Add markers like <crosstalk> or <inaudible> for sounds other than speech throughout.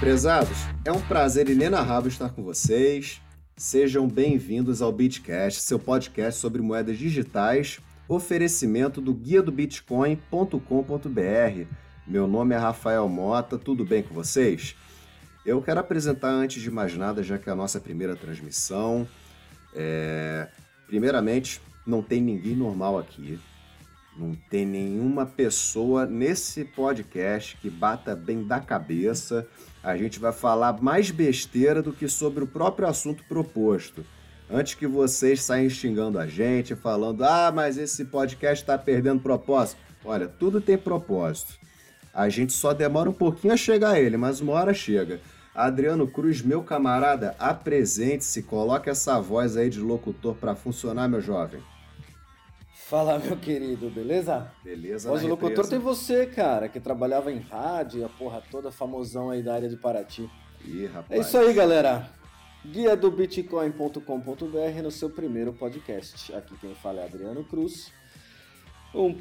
Prezados, é um prazer inenarrável estar com vocês. Sejam bem-vindos ao Bitcast, seu podcast sobre moedas digitais, oferecimento do guia do bitcoin.com.br. Meu nome é Rafael Mota, tudo bem com vocês? Eu quero apresentar antes de mais nada, já que é a nossa primeira transmissão. É... Primeiramente, não tem ninguém normal aqui. Não tem nenhuma pessoa nesse podcast que bata bem da cabeça. A gente vai falar mais besteira do que sobre o próprio assunto proposto. Antes que vocês saiam xingando a gente, falando: ah, mas esse podcast está perdendo propósito. Olha, tudo tem propósito. A gente só demora um pouquinho a chegar a ele, mas uma hora chega. Adriano Cruz, meu camarada, apresente-se, coloque essa voz aí de locutor para funcionar, meu jovem. Fala, meu querido, beleza? Beleza, Voz do locutor tem você, cara, que trabalhava em rádio, a porra toda famosão aí da área de Paraty. Ih, rapaz. É isso aí, galera. Guia do Bitcoin.com.br no seu primeiro podcast. Aqui quem fala é Adriano Cruz, um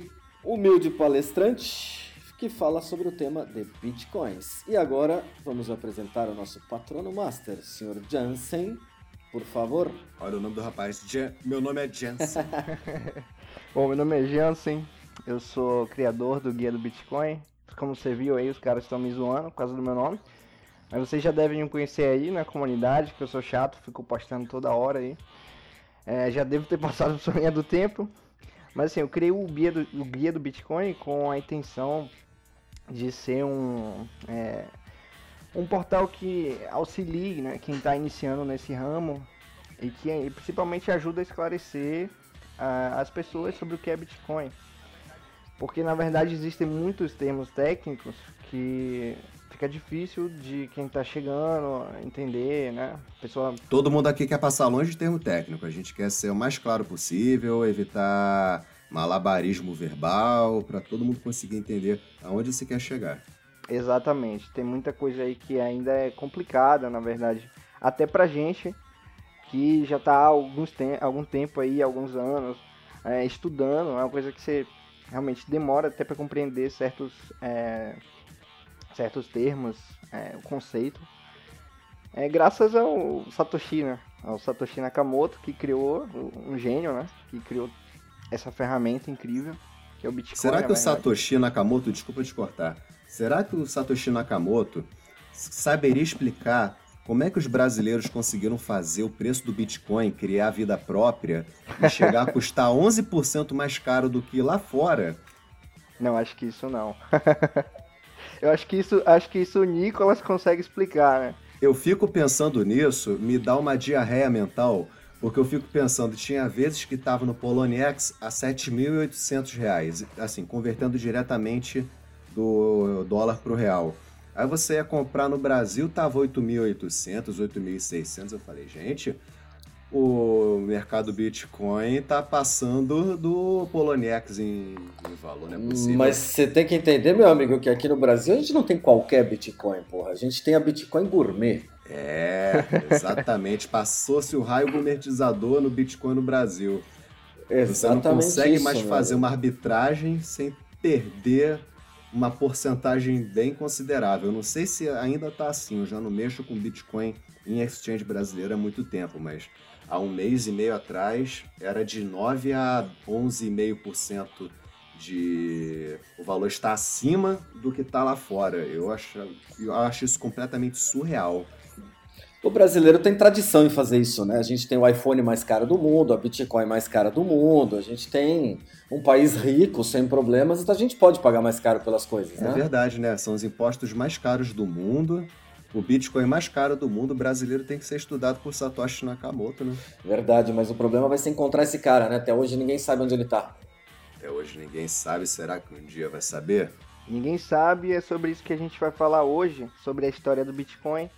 humilde palestrante que fala sobre o tema de Bitcoins. E agora vamos apresentar o nosso patrono master, Sr. Jansen, por favor. Olha o nome do rapaz. Jan... Meu nome é Jansen. <laughs> Bom, meu nome é Jansen, eu sou criador do Guia do Bitcoin. Como você viu aí, os caras estão me zoando por causa do meu nome. Mas vocês já devem me conhecer aí na comunidade, que eu sou chato, fico postando toda hora aí. É, já devo ter <laughs> passado o sonho do tempo. Mas assim, eu criei o guia do, o guia do Bitcoin com a intenção de ser um, é, um portal que auxilie né, quem está iniciando nesse ramo e que principalmente ajuda a esclarecer as pessoas sobre o que é Bitcoin. Porque na verdade existem muitos termos técnicos que fica difícil de quem está chegando entender, né? Pessoa... Todo mundo aqui quer passar longe de termo técnico. A gente quer ser o mais claro possível, evitar malabarismo verbal, para todo mundo conseguir entender aonde você quer chegar. Exatamente. Tem muita coisa aí que ainda é complicada, na verdade. Até pra gente que já está há alguns tem algum tempo aí, alguns anos, é, estudando, é uma coisa que você realmente demora até para compreender certos, é, certos termos, é, o conceito. É graças ao Satoshi, né? Ao Satoshi Nakamoto, que criou, um gênio, né? Que criou essa ferramenta incrível, que é o Bitcoin. Será que o Satoshi Nakamoto, desculpa te cortar, será que o Satoshi Nakamoto saberia explicar como é que os brasileiros conseguiram fazer o preço do Bitcoin criar vida própria e chegar a custar 11% mais caro do que lá fora? Não, acho que isso não. <laughs> Eu acho que isso, acho que isso o Nicolas consegue explicar, né? Eu fico pensando nisso, me dá uma diarreia mental, porque eu fico pensando, tinha vezes que estava no Poloniex a 7.800 reais, assim, convertendo diretamente do dólar para o real. Aí você ia comprar no Brasil, tava 8.800, 8.600. Eu falei, gente, o mercado Bitcoin tá passando do Poloniex em, em valor, não é possível. Mas você tem que entender, meu amigo, que aqui no Brasil a gente não tem qualquer Bitcoin, porra. A gente tem a Bitcoin Gourmet. É, exatamente. <laughs> Passou-se o raio gourmetizador no Bitcoin no Brasil. Exatamente Você não consegue isso, mais fazer uma arbitragem sem perder uma porcentagem bem considerável. Eu não sei se ainda está assim, eu já não mexo com Bitcoin em exchange brasileira há muito tempo, mas há um mês e meio atrás era de 9 a 11,5% de o valor está acima do que está lá fora. Eu acho, eu acho isso completamente surreal. O brasileiro tem tradição em fazer isso, né? A gente tem o iPhone mais caro do mundo, a Bitcoin mais cara do mundo, a gente tem um país rico, sem problemas, então a gente pode pagar mais caro pelas coisas, é né? É verdade, né? São os impostos mais caros do mundo. O Bitcoin mais caro do mundo, o brasileiro tem que ser estudado por Satoshi Nakamoto, né? Verdade, mas o problema vai ser encontrar esse cara, né? Até hoje ninguém sabe onde ele tá. Até hoje ninguém sabe, será que um dia vai saber? Ninguém sabe, é sobre isso que a gente vai falar hoje, sobre a história do Bitcoin.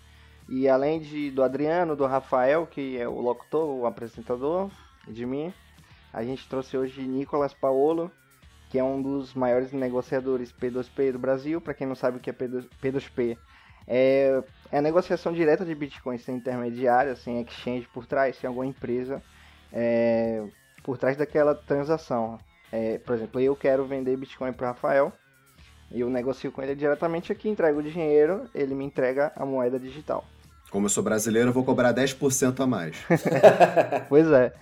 E além de, do Adriano, do Rafael, que é o locutor, o apresentador, de mim, a gente trouxe hoje Nicolas Paolo, que é um dos maiores negociadores P2P do Brasil. Para quem não sabe o que é P2P, é, é a negociação direta de Bitcoin sem intermediário, sem exchange por trás, sem alguma empresa é, por trás daquela transação. É, por exemplo, eu quero vender Bitcoin para Rafael eu negocio com ele diretamente aqui, entrego o dinheiro, ele me entrega a moeda digital. Como eu sou brasileiro, eu vou cobrar 10% a mais. <laughs> pois é.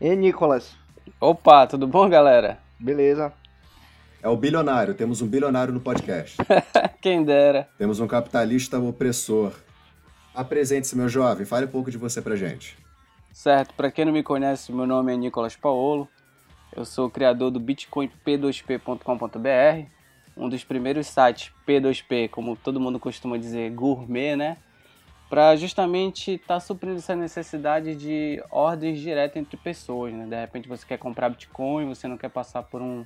E Nicolas? Opa, tudo bom, galera? Beleza. É o bilionário, temos um bilionário no podcast. <laughs> Quem dera. Temos um capitalista opressor. Apresente-se, meu jovem, fale um pouco de você pra gente. Certo, para quem não me conhece, meu nome é Nicolas Paolo. Eu sou criador do bitcoinp2p.com.br, um dos primeiros sites P2P, como todo mundo costuma dizer, gourmet, né? Para justamente estar tá suprindo essa necessidade de ordens diretas entre pessoas. Né? De repente você quer comprar Bitcoin, você não quer passar por um,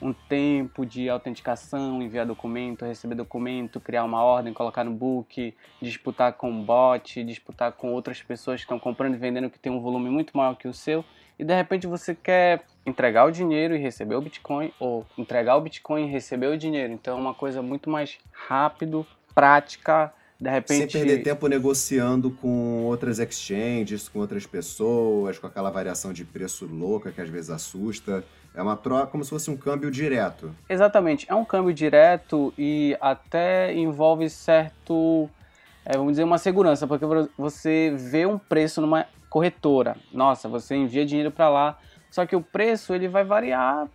um tempo de autenticação, enviar documento, receber documento, criar uma ordem, colocar no book, disputar com bot, disputar com outras pessoas que estão comprando e vendendo que tem um volume muito maior que o seu. E de repente você quer entregar o dinheiro e receber o Bitcoin, ou entregar o Bitcoin e receber o dinheiro. Então é uma coisa muito mais rápido, prática de repente... Sem perder tempo negociando com outras exchanges, com outras pessoas, com aquela variação de preço louca que às vezes assusta. É uma troca como se fosse um câmbio direto. Exatamente, é um câmbio direto e até envolve certo, é, vamos dizer, uma segurança, porque você vê um preço numa corretora. Nossa, você envia dinheiro para lá, só que o preço ele vai variar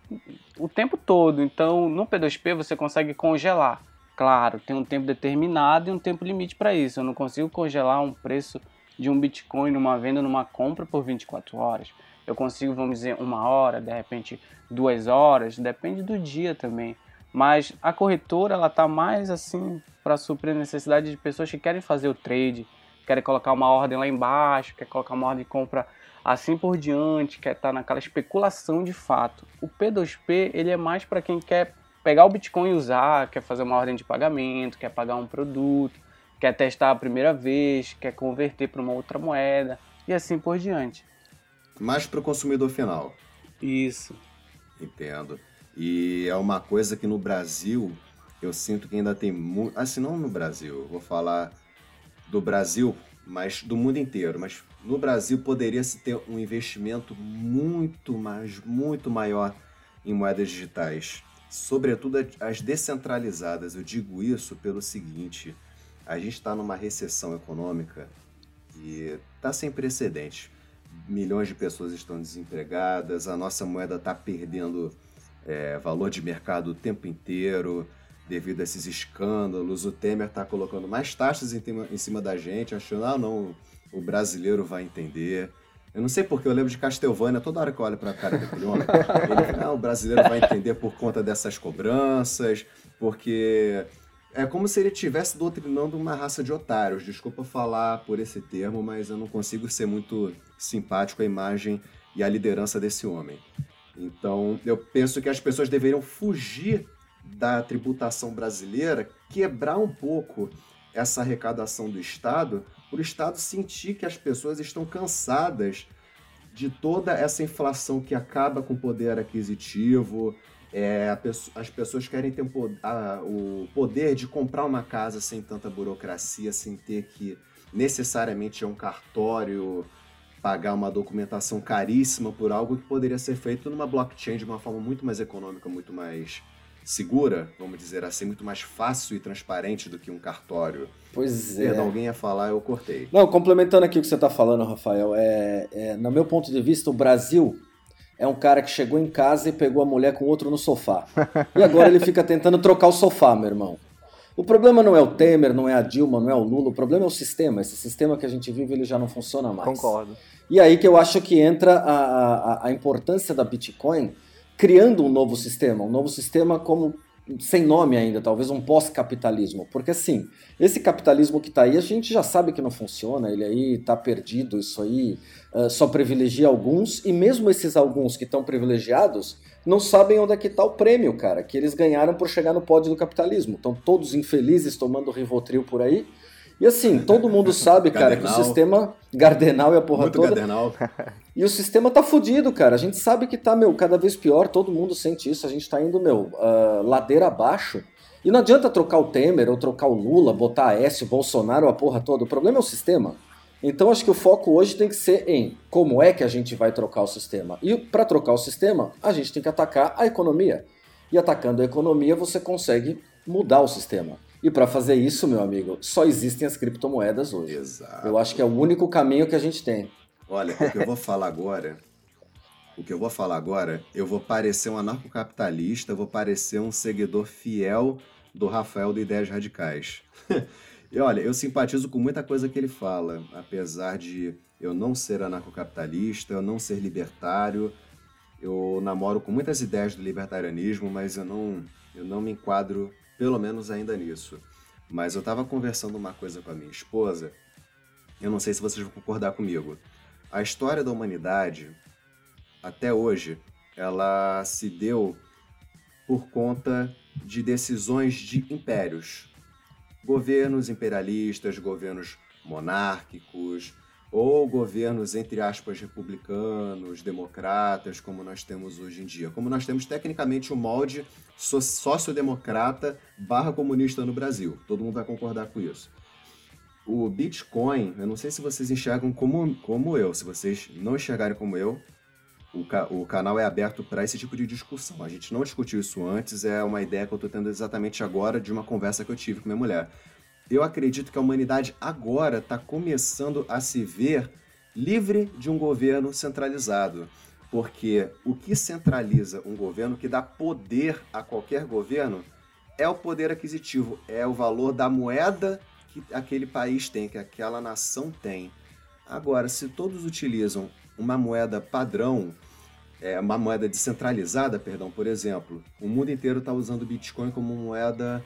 o tempo todo. Então, no P2P você consegue congelar. Claro, tem um tempo determinado e um tempo limite para isso. Eu não consigo congelar um preço de um Bitcoin numa venda, numa compra por 24 horas. Eu consigo, vamos dizer, uma hora, de repente duas horas, depende do dia também. Mas a corretora ela tá mais assim para suprir a necessidade de pessoas que querem fazer o trade, querem colocar uma ordem lá embaixo, quer colocar uma ordem de compra assim por diante, quer estar tá naquela especulação de fato. O P2P ele é mais para quem quer pegar o Bitcoin e usar, quer fazer uma ordem de pagamento, quer pagar um produto, quer testar a primeira vez, quer converter para uma outra moeda e assim por diante. Mais para o consumidor final. Isso. Entendo. E é uma coisa que no Brasil eu sinto que ainda tem muito. Assim, não no Brasil, vou falar do Brasil, mas do mundo inteiro. Mas no Brasil poderia se ter um investimento muito mais, muito maior em moedas digitais sobretudo as descentralizadas. Eu digo isso pelo seguinte: a gente está numa recessão econômica e está sem precedentes. Milhões de pessoas estão desempregadas, a nossa moeda está perdendo é, valor de mercado o tempo inteiro devido a esses escândalos. O Temer está colocando mais taxas em, em cima da gente, achando, ah, não, o brasileiro vai entender. Eu não sei porque eu lembro de Castlevania, toda hora que eu olho pra cara daquele homem, ele, ah, o brasileiro vai entender por conta dessas cobranças, porque é como se ele estivesse doutrinando uma raça de otários. Desculpa falar por esse termo, mas eu não consigo ser muito simpático à imagem e à liderança desse homem. Então, eu penso que as pessoas deveriam fugir da tributação brasileira, quebrar um pouco essa arrecadação do Estado para o Estado sentir que as pessoas estão cansadas de toda essa inflação que acaba com o poder aquisitivo. É, as pessoas querem ter o poder de comprar uma casa sem tanta burocracia, sem ter que necessariamente a um cartório pagar uma documentação caríssima por algo que poderia ser feito numa blockchain de uma forma muito mais econômica, muito mais segura, vamos dizer assim, muito mais fácil e transparente do que um cartório. Pois é. Perdão, alguém ia falar, eu cortei. Não, complementando aqui o que você está falando, Rafael, é, é, no meu ponto de vista, o Brasil é um cara que chegou em casa e pegou a mulher com outro no sofá. E agora ele fica tentando trocar o sofá, meu irmão. O problema não é o Temer, não é a Dilma, não é o Lula, o problema é o sistema. Esse sistema que a gente vive ele já não funciona mais. Concordo. E aí que eu acho que entra a, a, a importância da Bitcoin criando um novo sistema, um novo sistema como sem nome ainda, talvez um pós-capitalismo, porque assim, esse capitalismo que está aí a gente já sabe que não funciona, ele aí está perdido, isso aí uh, só privilegia alguns, e mesmo esses alguns que estão privilegiados não sabem onde é que está o prêmio, cara, que eles ganharam por chegar no pódio do capitalismo, estão todos infelizes tomando Rivotril por aí, e assim, todo mundo sabe, cara, que o sistema Gardenal e a porra Muito toda. Gardenal. E o sistema tá fudido, cara. A gente sabe que tá, meu, cada vez pior, todo mundo sente isso. A gente tá indo, meu, uh, ladeira abaixo. E não adianta trocar o Temer ou trocar o Lula, botar a S, o Bolsonaro, a porra toda. O problema é o sistema. Então acho que o foco hoje tem que ser em como é que a gente vai trocar o sistema. E para trocar o sistema, a gente tem que atacar a economia. E atacando a economia, você consegue mudar o sistema. E para fazer isso, meu amigo, só existem as criptomoedas hoje. Exato. Eu acho que é o único caminho que a gente tem. Olha, o que eu vou falar agora, o que eu vou falar agora, eu vou parecer um anarcocapitalista, eu vou parecer um seguidor fiel do Rafael do Ideias Radicais. <laughs> e olha, eu simpatizo com muita coisa que ele fala, apesar de eu não ser anarcocapitalista, eu não ser libertário, eu namoro com muitas ideias do libertarianismo, mas eu não, eu não me enquadro, pelo menos ainda nisso. Mas eu estava conversando uma coisa com a minha esposa, eu não sei se vocês vão concordar comigo. A história da humanidade, até hoje, ela se deu por conta de decisões de impérios. Governos imperialistas, governos monárquicos, ou governos, entre aspas, republicanos, democratas, como nós temos hoje em dia. Como nós temos tecnicamente o molde sociodemocrata barra comunista no Brasil. Todo mundo vai concordar com isso. O Bitcoin, eu não sei se vocês enxergam como, como eu. Se vocês não enxergarem como eu, o, ca o canal é aberto para esse tipo de discussão. A gente não discutiu isso antes, é uma ideia que eu estou tendo exatamente agora de uma conversa que eu tive com minha mulher. Eu acredito que a humanidade agora está começando a se ver livre de um governo centralizado. Porque o que centraliza um governo, que dá poder a qualquer governo, é o poder aquisitivo, é o valor da moeda que aquele país tem, que aquela nação tem. Agora, se todos utilizam uma moeda padrão, é, uma moeda descentralizada, perdão, por exemplo, o mundo inteiro está usando o Bitcoin como moeda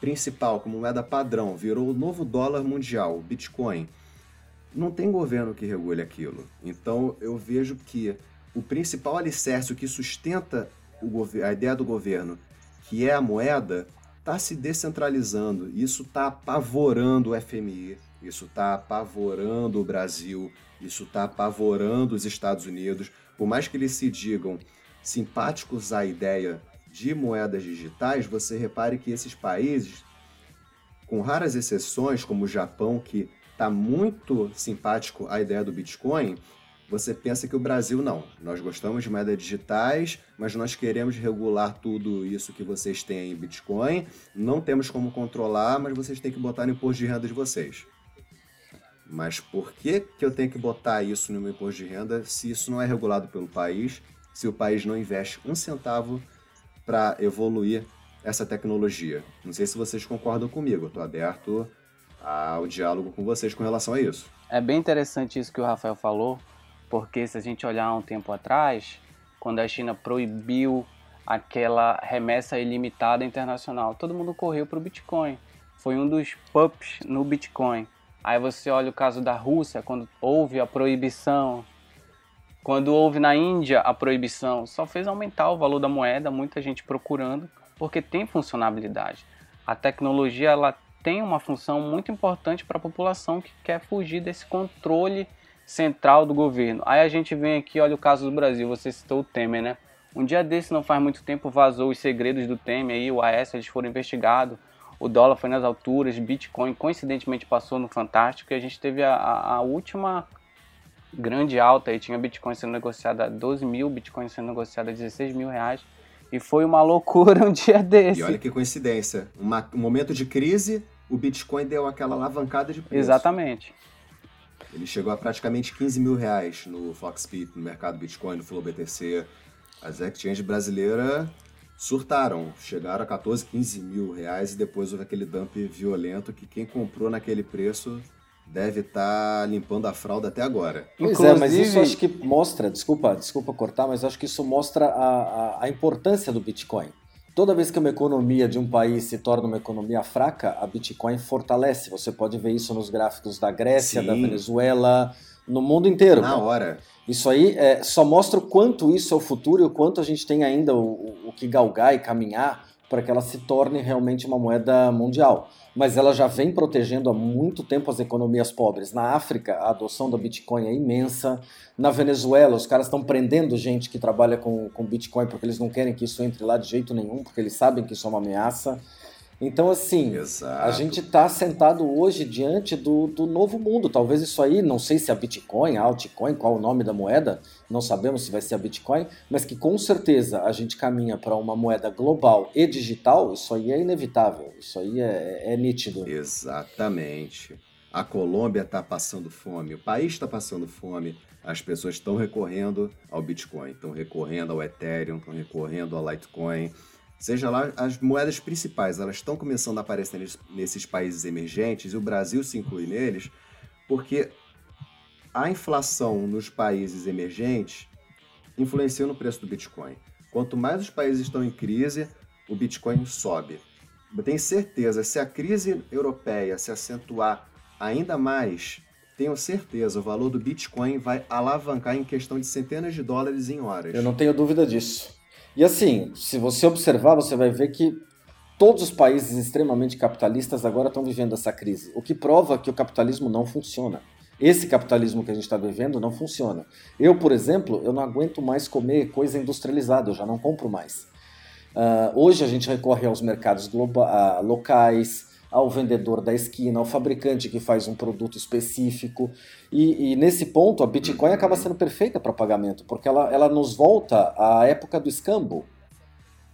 principal, como moeda padrão, virou o novo dólar mundial, Bitcoin. Não tem governo que regule aquilo. Então eu vejo que o principal alicerce, o que sustenta o a ideia do governo, que é a moeda, está se descentralizando. Isso está apavorando o FMI, isso está apavorando o Brasil, isso está apavorando os Estados Unidos. Por mais que eles se digam simpáticos à ideia de moedas digitais, você repare que esses países, com raras exceções, como o Japão, que está muito simpático à ideia do Bitcoin, você pensa que o Brasil não. Nós gostamos de moedas digitais, mas nós queremos regular tudo isso que vocês têm em Bitcoin. Não temos como controlar, mas vocês têm que botar no imposto de renda de vocês. Mas por que, que eu tenho que botar isso no meu imposto de renda se isso não é regulado pelo país, se o país não investe um centavo para evoluir essa tecnologia? Não sei se vocês concordam comigo, estou aberto ao diálogo com vocês com relação a isso. É bem interessante isso que o Rafael falou, porque se a gente olhar um tempo atrás, quando a China proibiu aquela remessa ilimitada internacional, todo mundo correu para o Bitcoin. Foi um dos pups no Bitcoin. Aí você olha o caso da Rússia, quando houve a proibição, quando houve na Índia a proibição, só fez aumentar o valor da moeda, muita gente procurando, porque tem funcionalidade. A tecnologia ela tem uma função muito importante para a população que quer fugir desse controle central do governo. Aí a gente vem aqui, olha o caso do Brasil, você citou o Temer, né? Um dia desse, não faz muito tempo, vazou os segredos do Temer aí, o AS, eles foram investigados, o dólar foi nas alturas, Bitcoin coincidentemente passou no Fantástico e a gente teve a, a última grande alta aí, tinha Bitcoin sendo negociado a 12 mil, Bitcoin sendo negociado a 16 mil reais. E foi uma <laughs> loucura um dia desse. E olha que coincidência. Uma, um momento de crise, o Bitcoin deu aquela alavancada de preço. Exatamente. Ele chegou a praticamente 15 mil reais no Foxpeed, no mercado Bitcoin, no Flow BTC. As exchanges brasileiras surtaram, chegaram a 14, 15 mil reais e depois houve aquele dump violento que quem comprou naquele preço deve estar tá limpando a fralda até agora. Pois Inclusive... é, mas isso acho que mostra, desculpa, desculpa cortar, mas acho que isso mostra a, a, a importância do Bitcoin. Toda vez que uma economia de um país se torna uma economia fraca, a Bitcoin fortalece. Você pode ver isso nos gráficos da Grécia, Sim. da Venezuela, no mundo inteiro. Na hora. Isso aí é, só mostra o quanto isso é o futuro e o quanto a gente tem ainda o, o que galgar e caminhar para que ela se torne realmente uma moeda mundial. Mas ela já vem protegendo há muito tempo as economias pobres. Na África, a adoção da Bitcoin é imensa. Na Venezuela, os caras estão prendendo gente que trabalha com, com Bitcoin porque eles não querem que isso entre lá de jeito nenhum, porque eles sabem que isso é uma ameaça. Então, assim, Exato. a gente está sentado hoje diante do, do novo mundo. Talvez isso aí, não sei se é a Bitcoin, a altcoin, qual o nome da moeda, não sabemos se vai ser a Bitcoin, mas que com certeza a gente caminha para uma moeda global e digital, isso aí é inevitável, isso aí é, é nítido. Exatamente. A Colômbia está passando fome, o país está passando fome, as pessoas estão recorrendo ao Bitcoin, estão recorrendo ao Ethereum, estão recorrendo ao Litecoin seja lá as moedas principais, elas estão começando a aparecer nesses países emergentes e o Brasil se inclui neles, porque a inflação nos países emergentes influencia no preço do Bitcoin. Quanto mais os países estão em crise, o Bitcoin sobe. Eu tenho certeza, se a crise europeia se acentuar ainda mais, tenho certeza, o valor do Bitcoin vai alavancar em questão de centenas de dólares em horas. Eu não tenho dúvida disso. E assim, se você observar, você vai ver que todos os países extremamente capitalistas agora estão vivendo essa crise, o que prova que o capitalismo não funciona. Esse capitalismo que a gente está vivendo não funciona. Eu, por exemplo, eu não aguento mais comer coisa industrializada, eu já não compro mais. Uh, hoje a gente recorre aos mercados uh, locais, ao vendedor da esquina, ao fabricante que faz um produto específico. E, e nesse ponto, a Bitcoin acaba sendo perfeita para pagamento, porque ela, ela nos volta à época do escambo.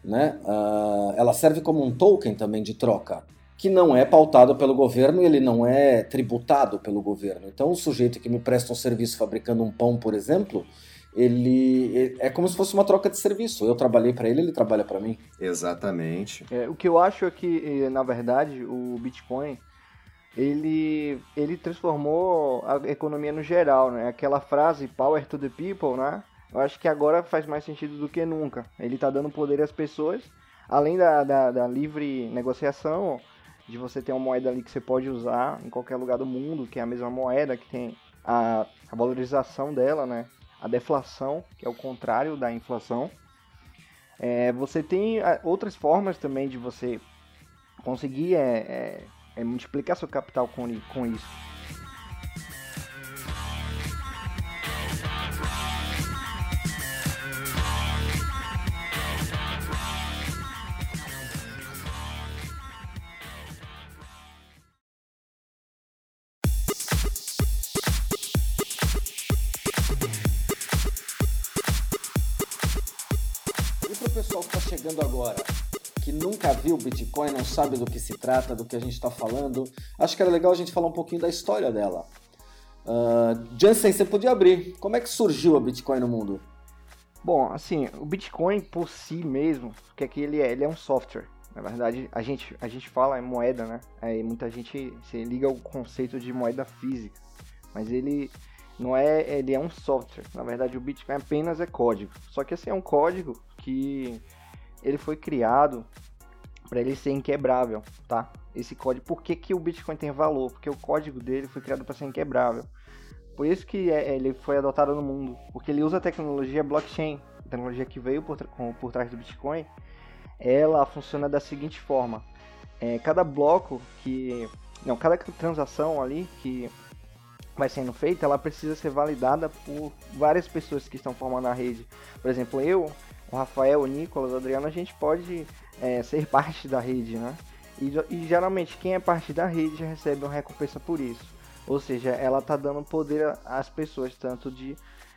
Né? Uh, ela serve como um token também de troca, que não é pautado pelo governo e ele não é tributado pelo governo. Então, o sujeito que me presta um serviço fabricando um pão, por exemplo, ele é como se fosse uma troca de serviço. Eu trabalhei para ele, ele trabalha para mim. Exatamente. É, o que eu acho é que, na verdade, o Bitcoin ele, ele transformou a economia no geral, né? Aquela frase power to the people, né? Eu acho que agora faz mais sentido do que nunca. Ele está dando poder às pessoas, além da, da, da livre negociação, de você ter uma moeda ali que você pode usar em qualquer lugar do mundo, que é a mesma moeda, que tem a, a valorização dela, né? A deflação, que é o contrário da inflação. É, você tem é, outras formas também de você conseguir é, é, é multiplicar seu capital com, com isso. Nunca viu Bitcoin, não sabe do que se trata, do que a gente está falando, acho que era legal a gente falar um pouquinho da história dela. Uh, Jansen, você podia abrir. Como é que surgiu a Bitcoin no mundo? Bom, assim, o Bitcoin por si mesmo, o que é que ele é? Ele é um software. Na verdade, a gente, a gente fala em moeda, né? Aí muita gente se liga ao conceito de moeda física. Mas ele não é, ele é um software. Na verdade, o Bitcoin apenas é código. Só que assim é um código que ele foi criado para ele ser inquebrável, tá? Esse código, por que, que o Bitcoin tem valor? Porque o código dele foi criado para ser inquebrável. Por isso que é, ele foi adotado no mundo, porque ele usa a tecnologia blockchain, a tecnologia que veio por, por trás do Bitcoin. Ela funciona da seguinte forma: é, cada bloco que, não, cada transação ali que vai sendo feita, ela precisa ser validada por várias pessoas que estão formando a rede. Por exemplo, eu o Rafael, o Nicolas, o Adriano, a gente pode é, ser parte da rede, né? E, e, geralmente quem é parte da rede já recebe uma recompensa por isso. Ou seja, ela tá dando poder às pessoas, tanto de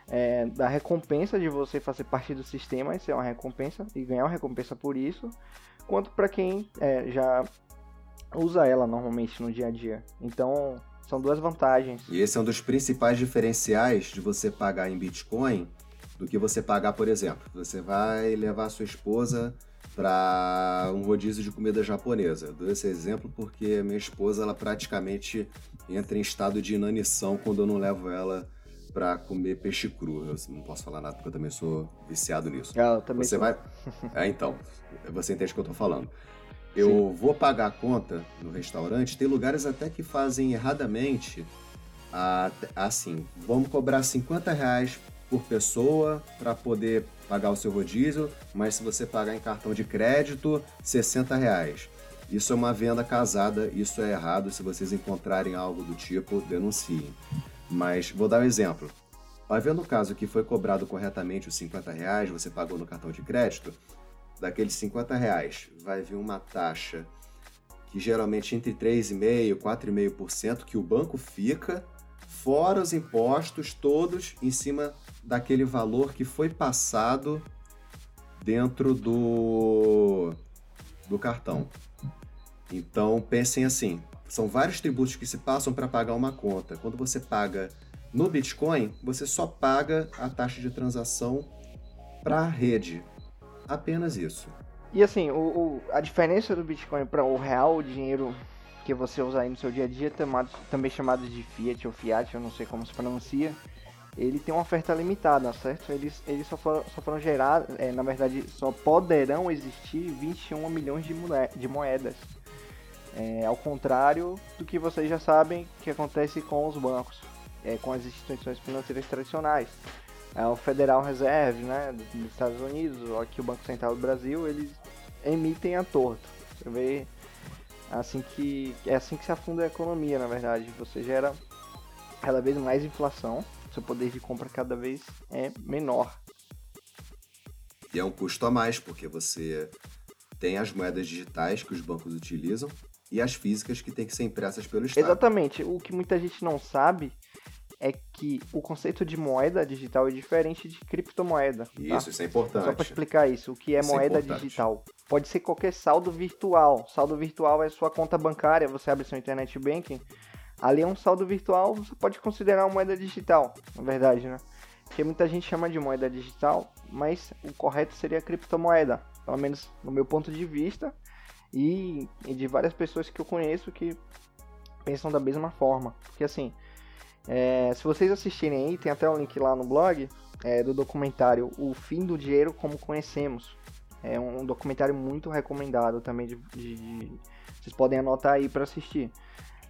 é, da recompensa de você fazer parte do sistema, isso é uma recompensa, e ganhar uma recompensa por isso, quanto para quem é, já usa ela normalmente no dia a dia. Então, são duas vantagens. E esse é um dos principais diferenciais de você pagar em Bitcoin do que você pagar, por exemplo. Você vai levar sua esposa para um rodízio de comida japonesa. Eu dou esse exemplo porque minha esposa ela praticamente entra em estado de inanição quando eu não levo ela para comer peixe cru. Eu não posso falar nada porque eu também sou viciado nisso. Ah, eu também você sou. vai É, então, você entende o que eu tô falando. Eu Sim. vou pagar a conta no restaurante, tem lugares até que fazem erradamente assim, vamos cobrar 50 reais por pessoa para poder pagar o seu rodízio, mas se você pagar em cartão de crédito, 60 reais. Isso é uma venda casada, isso é errado. Se vocês encontrarem algo do tipo, denunciem. Mas vou dar um exemplo. Havendo o caso que foi cobrado corretamente os 50 reais, você pagou no cartão de crédito, daqueles 50 reais vai vir uma taxa que geralmente entre 3,5% e 4,5% que o banco fica, fora os impostos todos em cima daquele valor que foi passado dentro do, do cartão. Então pensem assim: são vários tributos que se passam para pagar uma conta. Quando você paga no Bitcoin, você só paga a taxa de transação para a rede. Apenas isso. E assim, o, o, a diferença do Bitcoin para o real, o dinheiro que você usa aí no seu dia a dia, também chamado de Fiat ou Fiat, eu não sei como se pronuncia, ele tem uma oferta limitada, certo? Eles, eles só, foram, só foram gerados, é, na verdade, só poderão existir 21 milhões de, de moedas. É, ao contrário do que vocês já sabem que acontece com os bancos, é, com as instituições financeiras tradicionais. É, o Federal Reserve né, dos Estados Unidos, aqui o Banco Central do Brasil, eles emitem a torto. Você vê assim que é assim que se afunda a economia, na verdade. Você gera cada vez mais inflação, seu poder de compra cada vez é menor. E é um custo a mais, porque você tem as moedas digitais que os bancos utilizam e as físicas que têm que ser impressas pelo Estado. Exatamente. O que muita gente não sabe é que o conceito de moeda digital é diferente de criptomoeda. Tá? Isso, isso é importante. Só para explicar isso, o que é isso é moeda é digital. Pode ser qualquer saldo virtual. Saldo virtual é sua conta bancária, você abre seu internet banking. Ali é um saldo virtual, você pode considerar uma moeda digital, na verdade, né? Porque muita gente chama de moeda digital, mas o correto seria criptomoeda, pelo menos no meu ponto de vista e, e de várias pessoas que eu conheço que pensam da mesma forma. Porque assim, é, se vocês assistirem aí, tem até um link lá no blog é, do documentário O Fim do Dinheiro Como Conhecemos. É um documentário muito recomendado também. De, de, de vocês podem anotar aí para assistir.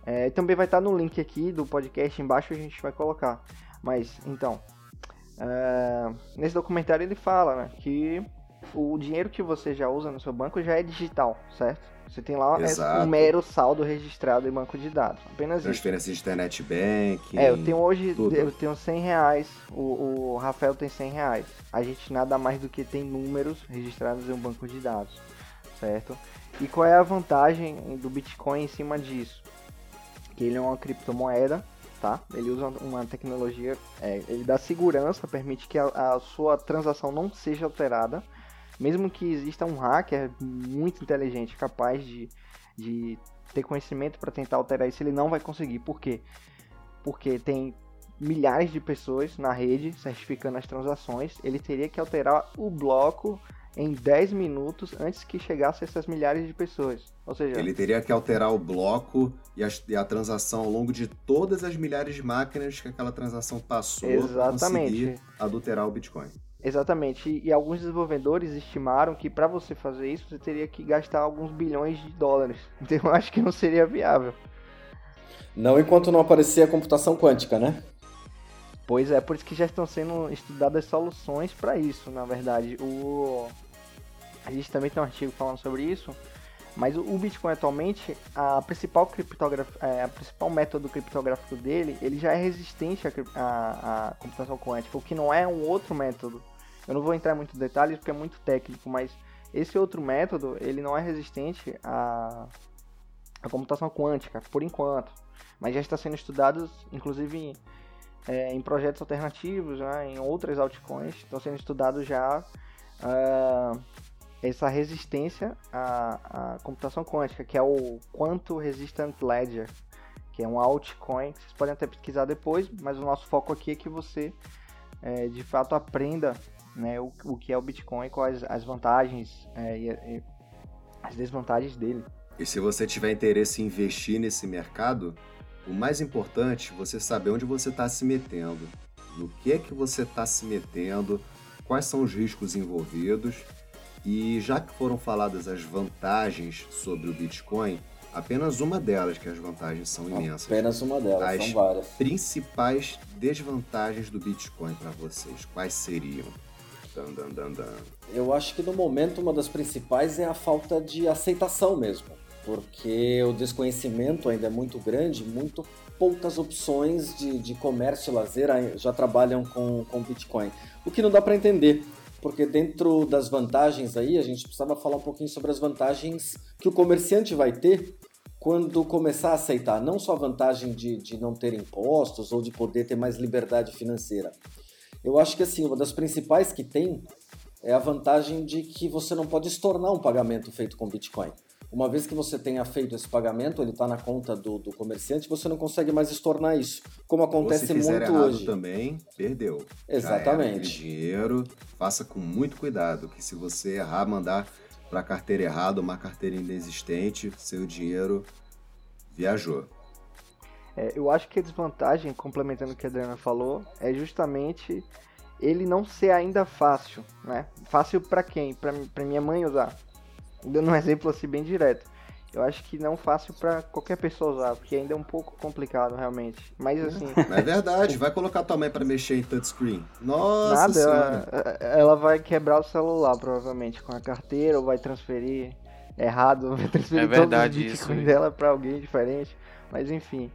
É, também vai estar no link aqui do podcast embaixo, a gente vai colocar. Mas então, é, nesse documentário ele fala né, que o dinheiro que você já usa no seu banco já é digital, certo? Você tem lá é um mero saldo registrado em banco de dados. Apenas Transferência isso. de internet bank. É, eu tenho hoje, tudo. eu tenho 100 reais, o, o Rafael tem 100 reais. A gente nada mais do que tem números registrados em um banco de dados, certo? E qual é a vantagem do Bitcoin em cima disso? Que ele é uma criptomoeda, tá? Ele usa uma tecnologia, é, ele dá segurança, permite que a, a sua transação não seja alterada mesmo que exista um hacker muito inteligente, capaz de, de ter conhecimento para tentar alterar isso, ele não vai conseguir. Por quê? Porque tem milhares de pessoas na rede certificando as transações. Ele teria que alterar o bloco em 10 minutos antes que chegasse essas milhares de pessoas. Ou seja, ele teria que alterar o bloco e a, e a transação ao longo de todas as milhares de máquinas que aquela transação passou para conseguir adulterar o Bitcoin. Exatamente. E, alguns desenvolvedores estimaram que para você fazer isso você teria que gastar alguns bilhões de dólares. <laughs> Então eu acho que não seria viável. Não enquanto não aparecer a computação quântica, né? Pois é, por isso que já estão sendo estudadas soluções para isso, na verdade. O... A gente também tem um artigo falando sobre isso. Mas o Bitcoin atualmente, a principal criptografia, é, a principal método criptográfico dele, ele já é resistente à, à, computação quântica, o que não é um outro método. Eu não vou entrar em muitos detalhes porque é muito técnico, mas esse outro método, ele não é resistente à, à computação quântica, por enquanto. Mas já está sendo estudado, inclusive é, em projetos alternativos, né, em outras altcoins, estão sendo estudados já uh, essa resistência à, à, computação quântica, que é o Quantum Resistant Ledger, que é um altcoin que vocês podem até pesquisar depois, mas o nosso foco aqui é que você é, de fato aprenda né, o, o que é o Bitcoin, quais as vantagens é, e, e as desvantagens dele. E se você tiver interesse em investir nesse mercado, o mais importante é você saber onde você está se metendo, no que é que você está se metendo, quais são os riscos envolvidos e já que foram faladas as vantagens sobre o Bitcoin, apenas uma delas, que as vantagens são imensas. Apenas uma delas, as são várias. principais desvantagens do Bitcoin para vocês, quais seriam? Dan, dan, dan, dan. Eu acho que no momento uma das principais é a falta de aceitação mesmo, porque o desconhecimento ainda é muito grande, muito poucas opções de, de comércio e lazer já trabalham com, com Bitcoin. O que não dá para entender porque dentro das vantagens aí, a gente precisava falar um pouquinho sobre as vantagens que o comerciante vai ter quando começar a aceitar não só a vantagem de, de não ter impostos ou de poder ter mais liberdade financeira. Eu acho que assim, uma das principais que tem é a vantagem de que você não pode estornar um pagamento feito com Bitcoin. Uma vez que você tenha feito esse pagamento, ele está na conta do, do, comerciante, você não consegue mais estornar isso, como acontece Ou se muito hoje. também, perdeu. Exatamente. Já dinheiro, faça com muito cuidado, que se você errar, mandar para a carteira errada, uma carteira inexistente, seu dinheiro viajou. É, eu acho que a desvantagem, complementando o que a Adriana falou, é justamente ele não ser ainda fácil, né? Fácil para quem? Para minha mãe usar dando um exemplo assim bem direto. Eu acho que não fácil para qualquer pessoa usar, porque ainda é um pouco complicado realmente. Mas assim. <laughs> É verdade, vai colocar tua mãe para mexer em touchscreen. Nossa Nada, senhora. Ela, ela vai quebrar o celular provavelmente com a carteira ou vai transferir errado, <laughs> vai transferir é verdade todos os isso. dela para alguém diferente. Mas enfim,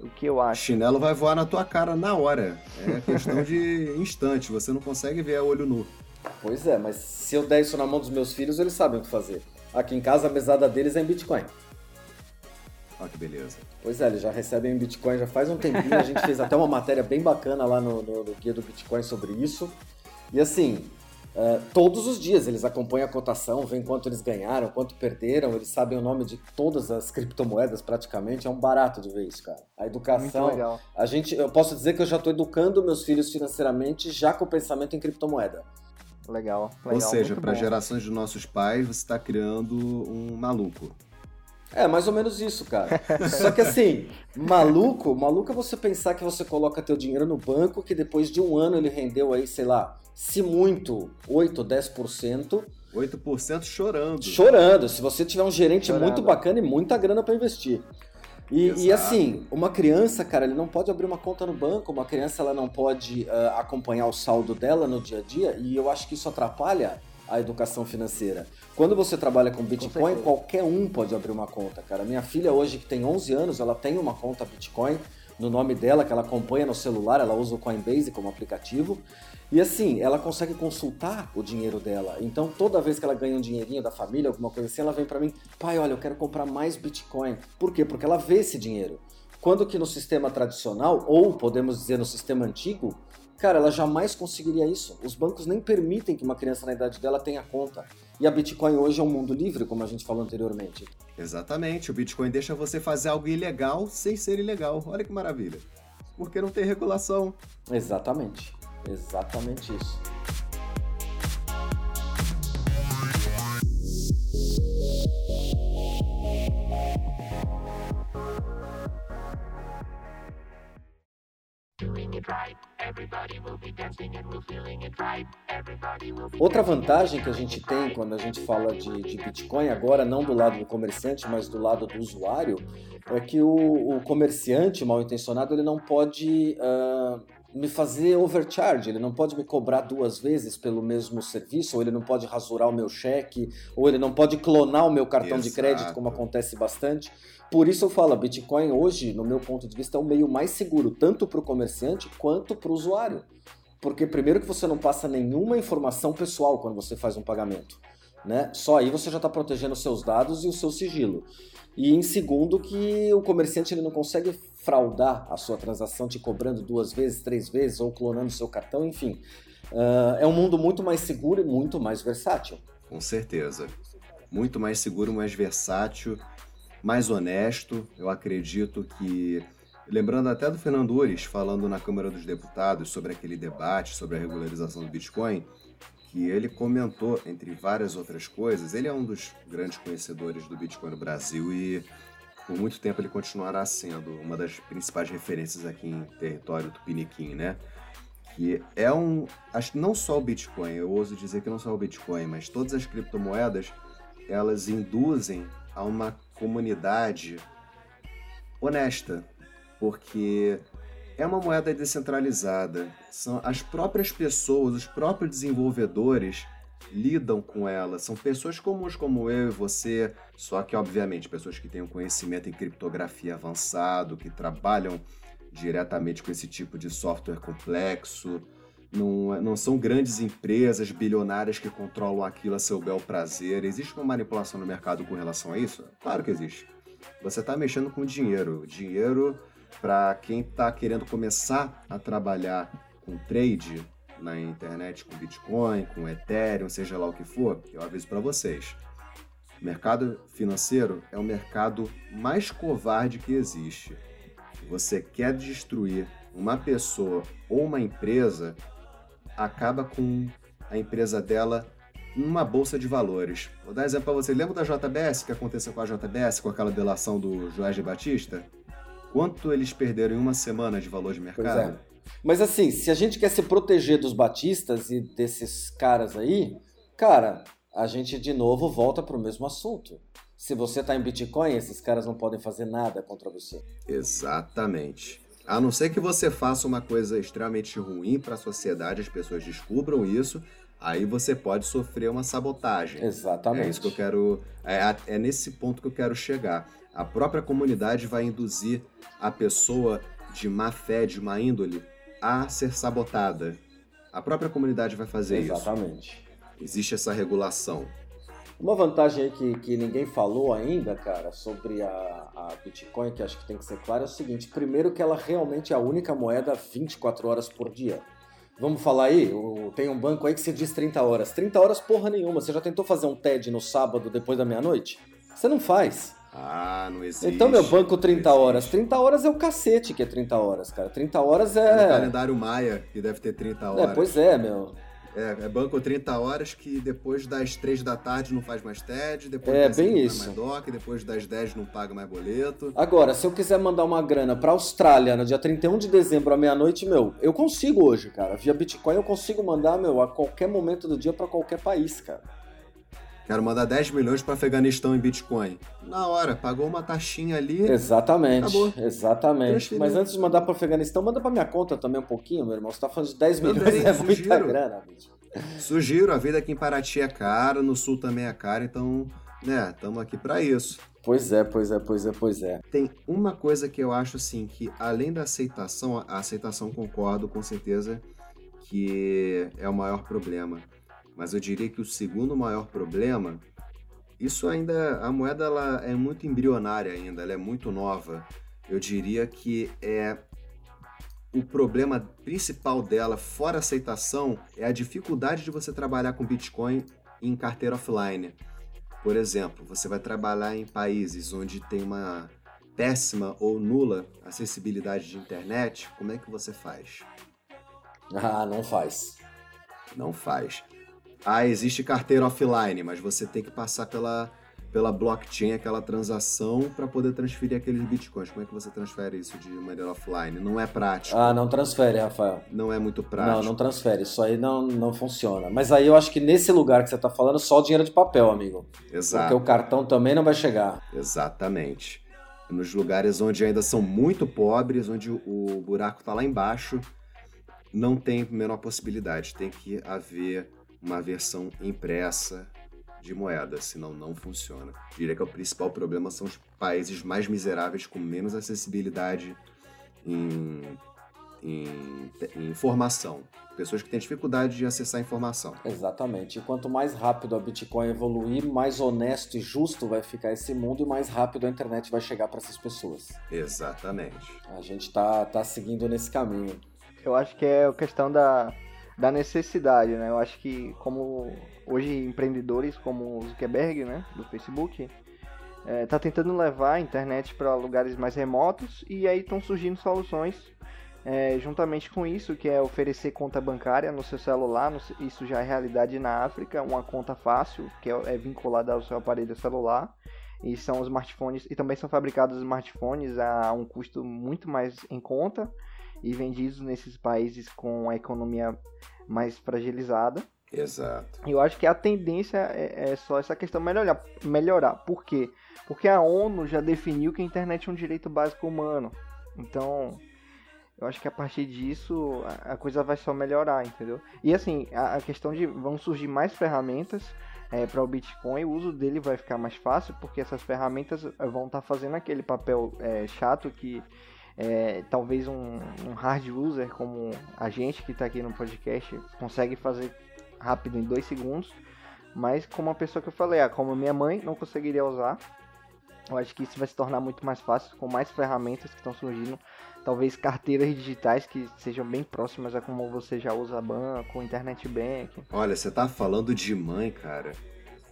o que eu acho. Chinelo vai voar na tua cara na hora. É questão de <laughs> instante, você não consegue ver a olho nu. Pois é, mas se eu der isso na mão dos meus filhos, eles sabem o que fazer. Aqui em casa a mesada deles é em Bitcoin. Olha que beleza. Pois é, eles já recebem em Bitcoin já faz um tempinho. A gente fez até uma matéria bem bacana lá no, no, no Guia do Bitcoin sobre isso. E assim, uh, todos os dias eles acompanham a cotação, veem quanto eles ganharam, quanto perderam, eles sabem o nome de todas as criptomoedas praticamente. É um barato de ver isso, cara. A educação. Muito legal. A gente, eu posso dizer que eu já estou educando meus filhos financeiramente já com o pensamento em criptomoeda. Legal, legal. Ou seja, para gerações de nossos pais, você está criando um maluco. É, mais ou menos isso, cara. Só que assim, maluco, maluco é você pensar que você coloca teu dinheiro no banco, que depois de um ano ele rendeu aí, sei lá, se muito, 8, 10%. 8% chorando. Chorando. Se você tiver um gerente Chorando. muito bacana e muita grana para investir. E, e, assim, uma criança, cara, ele não pode abrir uma conta no banco, uma criança ela não pode ah, acompanhar o saldo dela no dia a dia, e eu acho que isso atrapalha a educação financeira. Quando você trabalha com Bitcoin, certeza. qualquer um pode abrir uma conta, cara. Minha filha hoje, que tem 11 anos, ela tem uma conta Bitcoin no nome dela, que ela acompanha no celular, ela usa o Coinbase como aplicativo. E assim, ela consegue consultar o dinheiro dela. Então, toda vez que ela ganha um dinheirinho da família, alguma coisa assim, ela vem para mim, pai, olha, eu quero comprar mais Bitcoin. Por quê? Porque ela vê esse dinheiro. Quando que no sistema tradicional, ou podemos dizer no sistema antigo, cara, ela jamais conseguiria isso. Os bancos nem permitem que uma criança na idade dela tenha conta. E a Bitcoin hoje é um mundo livre, como a gente falou anteriormente. Exatamente, o Bitcoin deixa você fazer algo ilegal sem ser ilegal. Olha que maravilha. Porque não tem regulação. Exatamente. Exatamente isso. Outra vantagem que a gente tem quando a gente fala de, de Bitcoin, agora não do lado do comerciante, mas do lado do usuário, é que o, o comerciante mal intencionado ele não pode ah, me fazer overcharge, ele não pode me cobrar duas vezes pelo mesmo serviço, ou ele não pode rasurar o meu cheque, ou ele não pode clonar o meu cartão de Exato. crédito, como acontece bastante. Por isso eu falo, Bitcoin hoje, no meu ponto de vista, é o meio mais seguro, tanto para o comerciante quanto para o usuário. Porque primeiro que você não passa nenhuma informação pessoal quando você faz um pagamento. Né? Só aí você já está protegendo os seus dados e o seu sigilo. E em segundo que o comerciante ele não consegue fraudar a sua transação te cobrando duas vezes, três vezes ou clonando seu cartão, enfim. Ah, é um mundo muito mais seguro e muito mais versátil. Com certeza. Muito mais seguro, mais versátil, mais honesto. Eu acredito que. Lembrando até do Fernando Ures falando na Câmara dos Deputados sobre aquele debate sobre a regularização do Bitcoin, que ele comentou, entre várias outras coisas, ele é um dos grandes conhecedores do Bitcoin no Brasil e por muito tempo ele continuará sendo uma das principais referências aqui em território tupiniquim, né? Que é um. Acho que não só o Bitcoin, eu ouso dizer que não só o Bitcoin, mas todas as criptomoedas elas induzem a uma comunidade honesta, porque é uma moeda descentralizada. São as próprias pessoas, os próprios desenvolvedores lidam com ela. São pessoas comuns como eu e você, só que obviamente pessoas que têm um conhecimento em criptografia avançado, que trabalham diretamente com esse tipo de software complexo. Não, não são grandes empresas bilionárias que controlam aquilo a seu bel prazer. Existe uma manipulação no mercado com relação a isso? Claro que existe. você está mexendo com dinheiro. Dinheiro para quem está querendo começar a trabalhar com trade na internet, com Bitcoin, com Ethereum, seja lá o que for, eu aviso para vocês. O mercado financeiro é o mercado mais covarde que existe. Você quer destruir uma pessoa ou uma empresa, acaba com a empresa dela numa bolsa de valores. Vou dar exemplo para você. Lembra da JBS, que aconteceu com a JBS, com aquela delação do Jorge Batista? Quanto eles perderam em uma semana de valor de mercado? Mas assim, se a gente quer se proteger dos batistas e desses caras aí, cara, a gente de novo volta para o mesmo assunto. Se você está em Bitcoin, esses caras não podem fazer nada contra você. Exatamente. A não ser que você faça uma coisa extremamente ruim para a sociedade, as pessoas descubram isso, aí você pode sofrer uma sabotagem. Exatamente. É isso que eu quero. É, é nesse ponto que eu quero chegar. A própria comunidade vai induzir a pessoa de má fé, de má índole, a ser sabotada. A própria comunidade vai fazer Exatamente. isso. Exatamente. Existe essa regulação. Uma vantagem aí que, que ninguém falou ainda, cara, sobre a, a Bitcoin, que acho que tem que ser claro, é o seguinte: primeiro, que ela realmente é a única moeda 24 horas por dia. Vamos falar aí? Tem um banco aí que se diz 30 horas. 30 horas, porra nenhuma. Você já tentou fazer um TED no sábado depois da meia-noite? Você não faz. Ah, não existe. Então, meu banco 30 horas. 30 horas é o cacete que é 30 horas, cara. 30 horas é. No calendário Maia, que deve ter 30 horas. É, pois é, meu. É, é banco 30 horas que depois das 3 da tarde não faz mais TED, depois é, das bem 5 isso. mais DOC, depois das 10 não paga mais boleto. Agora, se eu quiser mandar uma grana pra Austrália no dia 31 de dezembro à meia-noite, meu, eu consigo hoje, cara. Via Bitcoin eu consigo mandar, meu, a qualquer momento do dia para qualquer país, cara. Quero mandar 10 milhões para Afeganistão em Bitcoin. Na hora, pagou uma taxinha ali. Exatamente. Acabou. Exatamente. Mas antes de mandar para Afeganistão, manda para minha conta também um pouquinho, meu irmão. Você tá falando de 10 milhões, também, <laughs> é sugiro. muita grana, bicho. Sugiro, a vida aqui em Paraty é cara, no sul também é cara, então, né, estamos aqui para isso. Pois é, pois é, pois é, pois é. Tem uma coisa que eu acho assim, que além da aceitação, a aceitação concordo com certeza que é o maior problema mas eu diria que o segundo maior problema, isso ainda, a moeda ela é muito embrionária ainda, ela é muito nova. Eu diria que é o problema principal dela, fora aceitação, é a dificuldade de você trabalhar com Bitcoin em carteira offline. Por exemplo, você vai trabalhar em países onde tem uma péssima ou nula acessibilidade de internet, como é que você faz? <laughs> Ah, não faz. Não faz. Ah, existe carteira offline, mas você tem que passar pela, pela blockchain, aquela transação, para poder transferir aqueles bitcoins. Como é que você transfere isso de maneira offline? Não é prático. Ah, não transfere, Rafael. Não é muito prático. Não, não transfere. Isso aí não, não funciona. Mas aí eu acho que nesse lugar que você está falando, só o dinheiro de papel, amigo. Exato. Porque o cartão também não vai chegar. Exatamente. Nos lugares onde ainda são muito pobres, onde o buraco está lá embaixo, não tem menor possibilidade. Tem que haver uma versão impressa de moeda, senão não funciona. Diria que o principal problema são os países mais miseráveis com menos acessibilidade em, em, em, informação. Pessoas que têm dificuldade de acessar informação. Exatamente. E quanto mais rápido a Bitcoin evoluir, mais honesto e justo vai ficar esse mundo e mais rápido a internet vai chegar para essas pessoas. Exatamente. A gente tá, tá seguindo nesse caminho. Eu acho que é a questão da, da necessidade, né? Eu acho que como hoje empreendedores como o Zuckerberg, né, do Facebook, é, tá tentando levar a internet para lugares mais remotos e aí estão surgindo soluções é, juntamente com isso, que é oferecer conta bancária no seu celular, no, isso já é realidade na África, uma conta fácil, que é, é vinculada ao seu aparelho celular, e são smartphones, e também são fabricados smartphones a um custo muito mais em conta, e vendidos nesses países com a economia mais fragilizada. Exato. Eu acho que a tendência é, é, só essa questão melhorar. melhorar. Por quê? Porque a ONU já definiu que a internet é um direito básico humano. Então, eu acho que a partir disso a, coisa vai só melhorar, entendeu? E assim, a, questão de vão surgir mais ferramentas é, para o Bitcoin, o uso dele vai ficar mais fácil, porque essas ferramentas vão estar tá fazendo aquele papel é, chato que é, talvez um, um, hard user como a gente que está aqui no podcast consegue fazer rápido em dois segundos, mas como a pessoa que eu falei, ah, como minha mãe não conseguiria usar, Eu acho que isso vai se tornar muito mais fácil com mais ferramentas que estão surgindo. Talvez carteiras digitais que sejam bem próximas a como você já usa banco, internet bank. Olha, você tá falando de mãe, cara.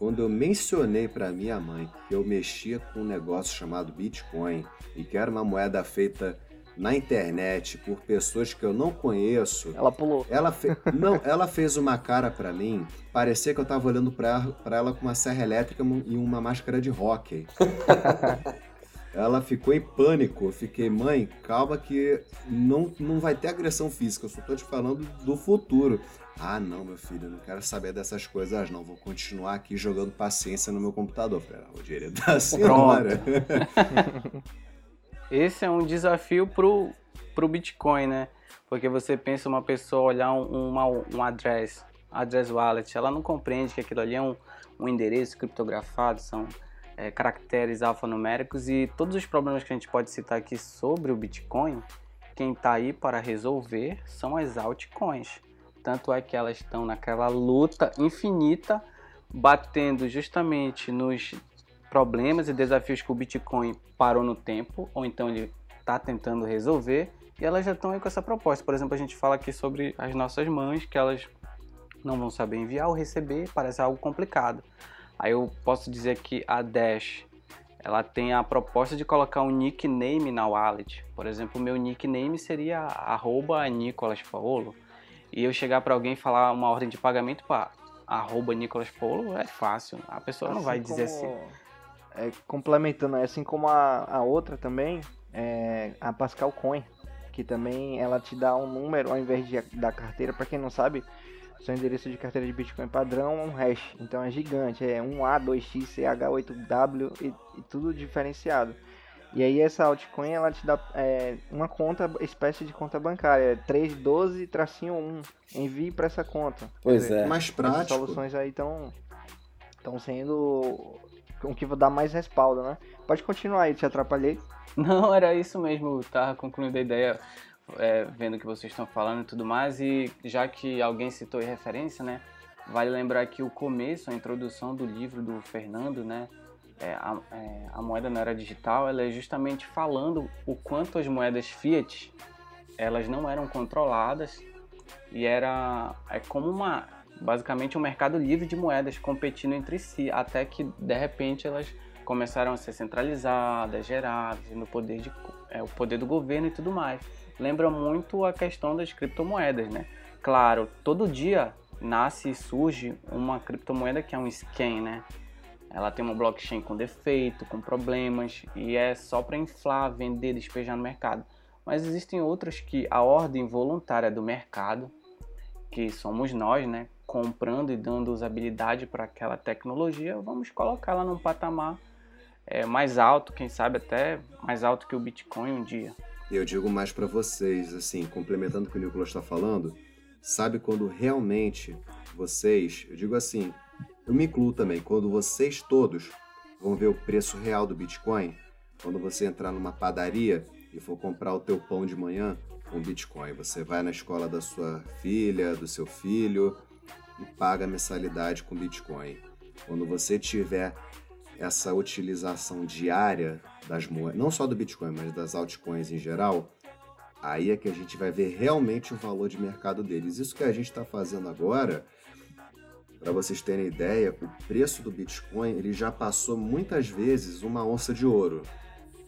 Quando eu mencionei para minha mãe que eu mexia com um negócio chamado Bitcoin e que era uma moeda feita na internet por pessoas que eu não conheço. Ela pulou. Ela fe... <laughs> não, ela fez uma cara para mim, parecia que eu tava olhando para ela com uma serra elétrica e uma máscara de hockey. <laughs> ela ficou em pânico. Eu fiquei, mãe, calma que não, não vai ter agressão física, eu só tô te falando do futuro. Ah, não, meu filho, eu não quero saber dessas coisas, não. Vou continuar aqui jogando paciência no meu computador. Falei, ah, o dinheiro da senhora. <laughs> Esse é um desafio pro, pro Bitcoin, né? Porque você pensa uma pessoa olhar um, uma, um address, address wallet, ela não compreende que aquilo ali é um, um endereço criptografado, são é, caracteres alfanuméricos e todos os problemas que a gente pode citar aqui sobre o Bitcoin, quem está aí para resolver são as altcoins. Tanto é que elas estão naquela luta infinita, batendo justamente nos problemas e desafios que o Bitcoin parou no tempo, ou então ele está tentando resolver, e elas já estão aí com essa proposta. Por exemplo, a gente fala aqui sobre as nossas mães, que elas não vão saber enviar ou receber, parece algo complicado. Aí eu posso dizer que a Dash, ela tem a proposta de colocar um nickname na wallet. Por exemplo, meu nickname seria arroba Nicolas Paolo. E eu chegar para alguém e falar uma ordem de pagamento para arroba Nicolas Paolo é fácil. A pessoa assim não vai dizer assim é, complementando, assim como a, a outra também, é a Pascal Coin, que também ela te dá um número ao invés de, da carteira, para quem não sabe, seu endereço de carteira de Bitcoin padrão é um hash, então é gigante, é 1A, 2X, CH8W e, e tudo diferenciado. E aí essa altcoin ela te dá é, uma conta, espécie de conta bancária, 312-1, envie para essa conta. Pois dizer, é. Mais prático. As soluções aí estão estão sendo com que dá mais respaldo, né? Pode continuar aí, te atrapalhei. Não, era isso mesmo, tava concluindo a ideia, é, vendo o que vocês estão falando e tudo mais, e já que alguém citou em referência, né? Vale lembrar que o começo, a introdução do livro do Fernando, né? É, a, é, a, moeda na era digital, ela é justamente falando o quanto as moedas fiat, elas não eram controladas e era é como uma basicamente um mercado livre de moedas competindo entre si, até que de repente elas começaram a ser centralizadas, geradas, no poder de, é, o poder do governo e tudo mais. Lembra muito a questão das criptomoedas, né? Claro, todo dia nasce e surge uma criptomoeda que é um scam, né? Ela tem uma blockchain com defeito, com problemas e é só para inflar, vender, despejar no mercado. Mas existem outras que a ordem voluntária do mercado, que somos nós, né? comprando e dando usabilidade para aquela tecnologia, vamos colocá-la num patamar é, mais alto, quem sabe até mais alto que o Bitcoin um dia. Eu digo mais para vocês, assim, complementando o que o Nicolas está falando, sabe quando realmente vocês, eu digo assim, eu me incluo também, quando vocês todos vão ver o preço real do Bitcoin, quando você entrar numa padaria e for comprar o teu pão de manhã com Bitcoin, você vai na escola da sua filha, do seu filho, e paga a mensalidade com Bitcoin. Quando você tiver essa utilização diária das moedas, não só do Bitcoin, mas das altcoins em geral, aí é que a gente vai ver realmente o valor de mercado deles. Isso que a gente está fazendo agora, para vocês terem ideia, o preço do Bitcoin ele já passou muitas vezes uma onça de ouro.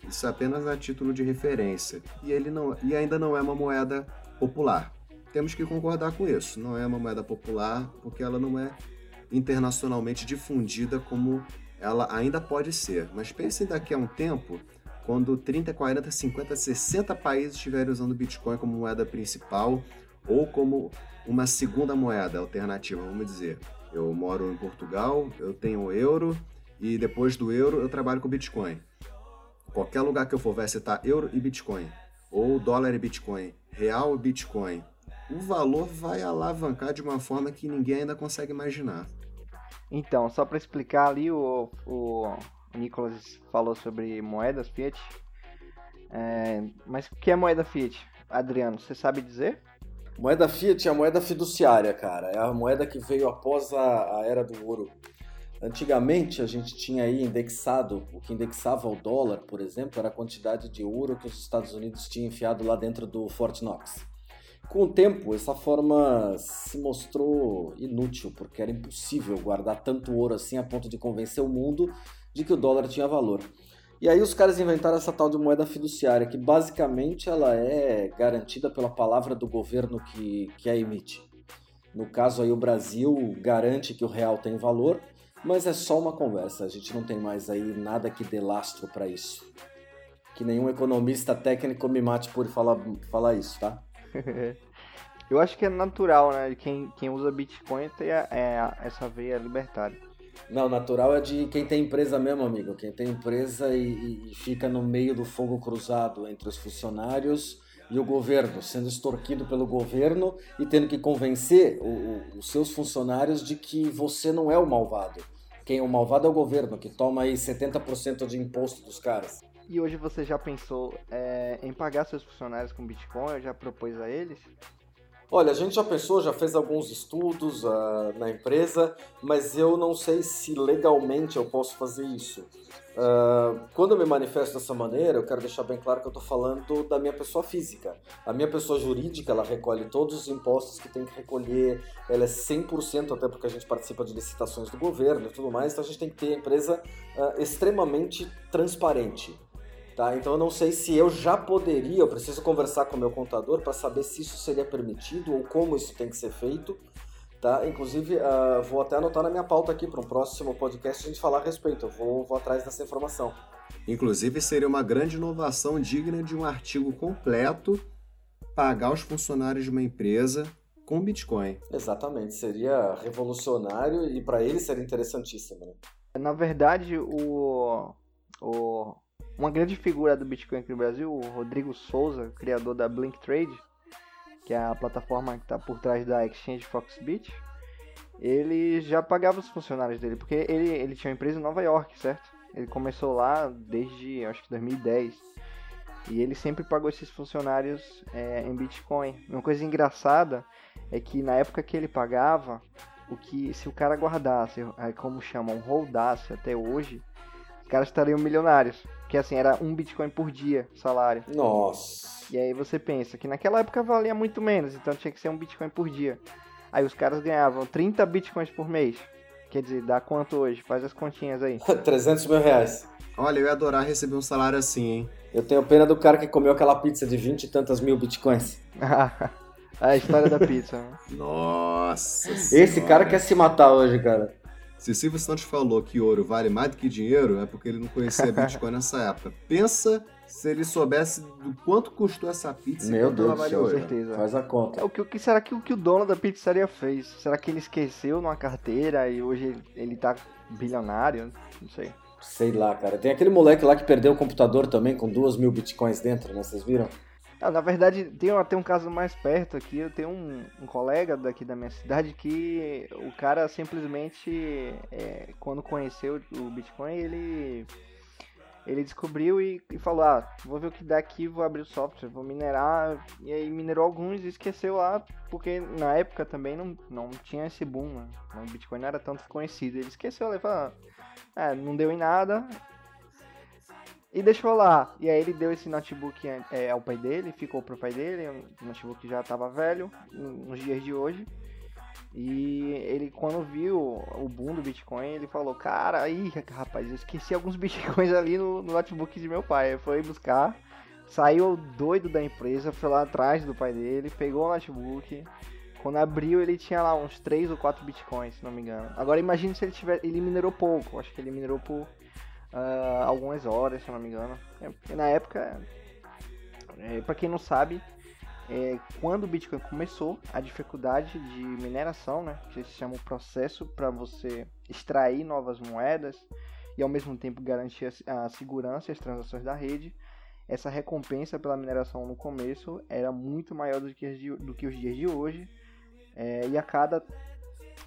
Isso é apenas a título de referência. E, ele não, e ainda não é uma moeda popular temos que concordar com isso. Não é uma moeda popular porque ela não é internacionalmente difundida como ela ainda pode ser. Mas pensem daqui a um tempo, quando 30, 40, 50, 60 países estiverem usando Bitcoin como moeda principal ou como uma segunda moeda alternativa, vamos dizer. Eu moro em Portugal, eu tenho euro e depois do euro eu trabalho com Bitcoin. Qualquer lugar que eu for vai citar euro e Bitcoin, ou dólar e Bitcoin, real e Bitcoin, o valor vai alavancar de uma forma que ninguém ainda consegue imaginar. Então, só para explicar ali, o, o Nicolas falou sobre moedas Fiat. É, mas o que é moeda Fiat? Adriano, você sabe dizer? Moeda Fiat é a moeda fiduciária, cara. É a moeda que veio após a, a era do ouro. Antigamente a gente tinha aí indexado, o que indexava o dólar, por exemplo, era a quantidade de ouro que os Estados Unidos tinham enfiado lá dentro do Fort Knox. Com o tempo, essa forma se mostrou inútil, porque era impossível guardar tanto ouro assim a ponto de convencer o mundo de que o dólar tinha valor. E aí os caras inventaram essa tal de moeda fiduciária, que basicamente ela é garantida pela palavra do governo que, que a emite. No caso aí o Brasil garante que o real tem valor, mas é só uma conversa, a gente não tem mais aí nada que dê lastro para isso. Que nenhum economista técnico me mate por falar, falar isso, tá? <laughs> Eu acho que é natural, né? Quem, quem usa Bitcoin tem a, é, essa veia libertária. Não, natural é de quem tem empresa mesmo, amigo. Quem tem empresa e, e fica no meio do fogo cruzado entre os funcionários e o governo, sendo extorquido pelo governo e tendo que convencer o, o, os seus funcionários de que você não é o malvado. Quem é o malvado é o governo, que toma aí 70% de imposto dos caras. E hoje você já pensou é, em pagar seus funcionários com Bitcoin? Já propôs a eles? Olha, a gente já pensou, já fez alguns estudos uh, na empresa, mas eu não sei se legalmente eu posso fazer isso. Uh, quando eu me manifesto dessa maneira, eu quero deixar bem claro que eu estou falando da minha pessoa física. A minha pessoa jurídica, ela recolhe todos os impostos que tem que recolher, ela é 100%, até porque a gente participa de licitações do governo e tudo mais, então a gente tem que ter a empresa uh, extremamente transparente. Tá? Então eu não sei se eu já poderia, eu preciso conversar com o meu contador para saber se isso seria permitido ou como isso tem que ser feito. Tá? Inclusive, uh, vou até anotar na minha pauta aqui para um próximo podcast a gente falar a respeito. Eu vou, vou atrás dessa informação. Inclusive, seria uma grande inovação digna de um artigo completo pagar os funcionários de uma empresa com Bitcoin. Exatamente, seria revolucionário e para ele seria interessantíssimo. Né? Na verdade, o, o uma grande figura do Bitcoin aqui no Brasil, o Rodrigo Souza, criador da Blink Trade, que é a plataforma que está por trás da Exchange Foxbit, ele já pagava os funcionários dele, porque ele, ele tinha uma empresa em Nova York, certo? Ele começou lá desde, acho que 2010. E ele sempre pagou esses funcionários é, em Bitcoin. Uma coisa engraçada é que na época que ele pagava, o que se o cara guardasse, como chamam, holdasse até hoje, caras estariam milionários. Que assim, era um Bitcoin por dia salário. Nossa. E aí você pensa que naquela época valia muito menos, então tinha que ser um Bitcoin por dia. Aí os caras ganhavam 30 Bitcoins por mês. Quer dizer, dá quanto hoje? Faz as continhas aí. <laughs> 300 mil reais. Olha, eu ia adorar receber um salário assim, hein? Eu tenho pena do cara que comeu aquela pizza de 20 e tantas mil bitcoins. <laughs> a história da pizza. Né? Nossa Esse senhora. cara quer se matar hoje, cara. Se o Silvio Santos falou que ouro vale mais do que dinheiro, é porque ele não conhecia <laughs> Bitcoin nessa época. Pensa se ele soubesse do quanto custou essa pizza Meu Deus do céu, com certeza. Faz a conta. O que, o que será que o que o dono da pizzaria fez? Será que ele esqueceu numa carteira e hoje ele, ele tá bilionário? Não sei. Sei lá, cara. Tem aquele moleque lá que perdeu o computador também com duas mil bitcoins dentro, né? Vocês viram? Na verdade, tem até um caso mais perto aqui. Eu tenho um, um colega daqui da minha cidade que o cara simplesmente, é, quando conheceu o Bitcoin, ele ele descobriu e, e, falou: Ah, vou ver o que dá aqui, vou abrir o software, vou minerar. E aí minerou alguns e esqueceu lá, porque na época também não, não tinha esse boom, né? O Bitcoin não era tanto conhecido. Ele esqueceu, ele falou: ah, não deu em nada, e deixou lá. E aí ele deu esse notebook é, ao pai dele, ficou pro pai dele, um notebook que já tava velho nos dias de hoje. E ele, quando viu o boom do Bitcoin, ele falou: Cara, aí, rapaz, eu esqueci alguns <laughs> Bitcoins ali no, no notebook de meu pai. Foi buscar, saiu doido da empresa, foi lá atrás do pai dele, pegou o notebook. Quando abriu, ele tinha lá uns 3 ou 4 Bitcoins, se não me engano. Agora imagine se ele tiver. Ele minerou pouco, acho que ele minerou por uh, algumas horas, se eu não me engano. É, na época, é, para quem não sabe, é, quando o Bitcoin começou, a dificuldade de mineração, né, que se chama o processo para você extrair novas moedas e ao mesmo tempo garantir a, a segurança e as transações da rede, essa recompensa pela mineração no começo era muito maior do que, do que os dias de hoje, é, e a cada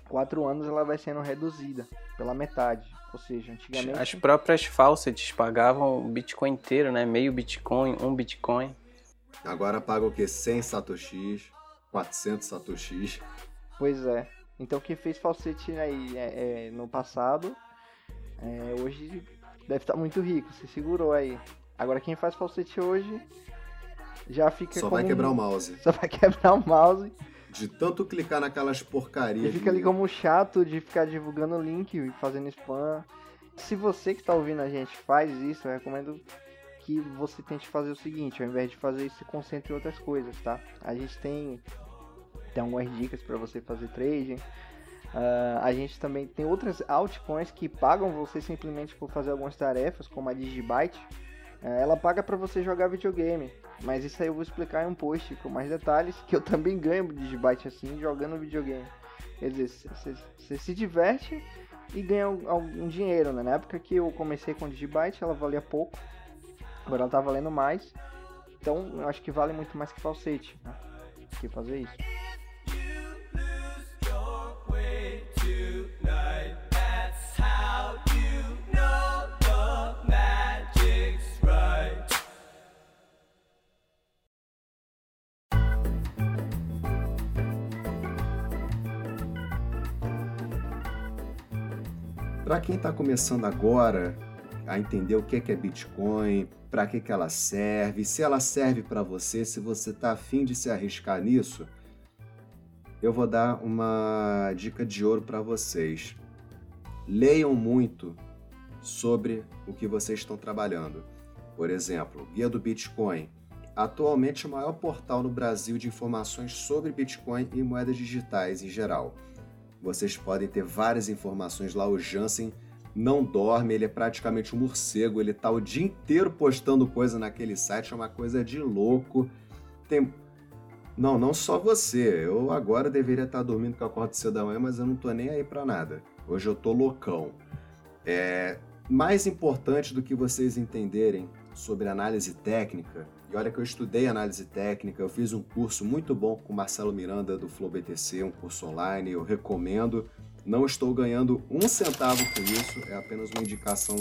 quatro anos ela vai sendo reduzida pela metade. Ou seja, antigamente. As próprias faucets pagavam o Bitcoin inteiro, né? Meio Bitcoin, um Bitcoin. Agora paga o quê? 100 satoshis, 400 satoshis. Pois é. Então quem fez falsete aí é, é, no passado é, hoje deve estar muito rico, se segurou aí. Agora quem faz falsete hoje já fica Só como vai quebrar um- o mouse. <laughs> Só vai quebrar o mouse De tanto clicar naquelas porcarias. e fica ali como chato de ficar divulgando o link e fazendo spam. Se você que está ouvindo a gente faz isso, eu recomendo que você tente fazer o seguinte, ao invés de fazer isso, se concentre em outras coisas, tá? A gente tem, tem algumas dicas para você fazer trading. Ah, a gente também tem outras altcoins que pagam você simplesmente por fazer algumas tarefas, como a Digibyte. Ah, ela paga para você jogar videogame, mas isso aí eu vou explicar em um post com mais detalhes, que eu também ganho Digibyte assim, jogando videogame. Quer dizer, você- se diverte e ganha algum algum dinheiro, né? Na época que eu comecei com Digibyte, ela valia pouco, agora ela tá valendo mais. Então, eu acho que vale muito mais que falsete, né? Que fazer isso. Para quem está começando agora a entender o que é, é Bitcoin, para que, que ela serve, se ela serve para você, se você está afim de se arriscar nisso, eu vou dar uma dica de ouro para vocês. Leiam muito sobre o que vocês estão trabalhando. Por exemplo, Guia do Bitcoin. Atualmente o maior portal no Brasil de informações sobre Bitcoin e moedas digitais em geral. Vocês podem ter várias informações lá. O Jansen não dorme, ele é praticamente um morcego, ele tá o dia inteiro postando coisa naquele site, é uma coisa de louco. Tem. Não, não só você. Eu agora deveria estar dormindo que eu acordo cedo da manhã, mas eu não tô nem aí pra nada. Hoje eu tô loucão. É mais importante do que vocês entenderem sobre análise técnica. E olha que eu estudei análise técnica, eu fiz um curso muito bom com o Marcelo Miranda do Flow BTC, um curso online, eu recomendo. Não estou ganhando um centavo com isso, é apenas uma indicação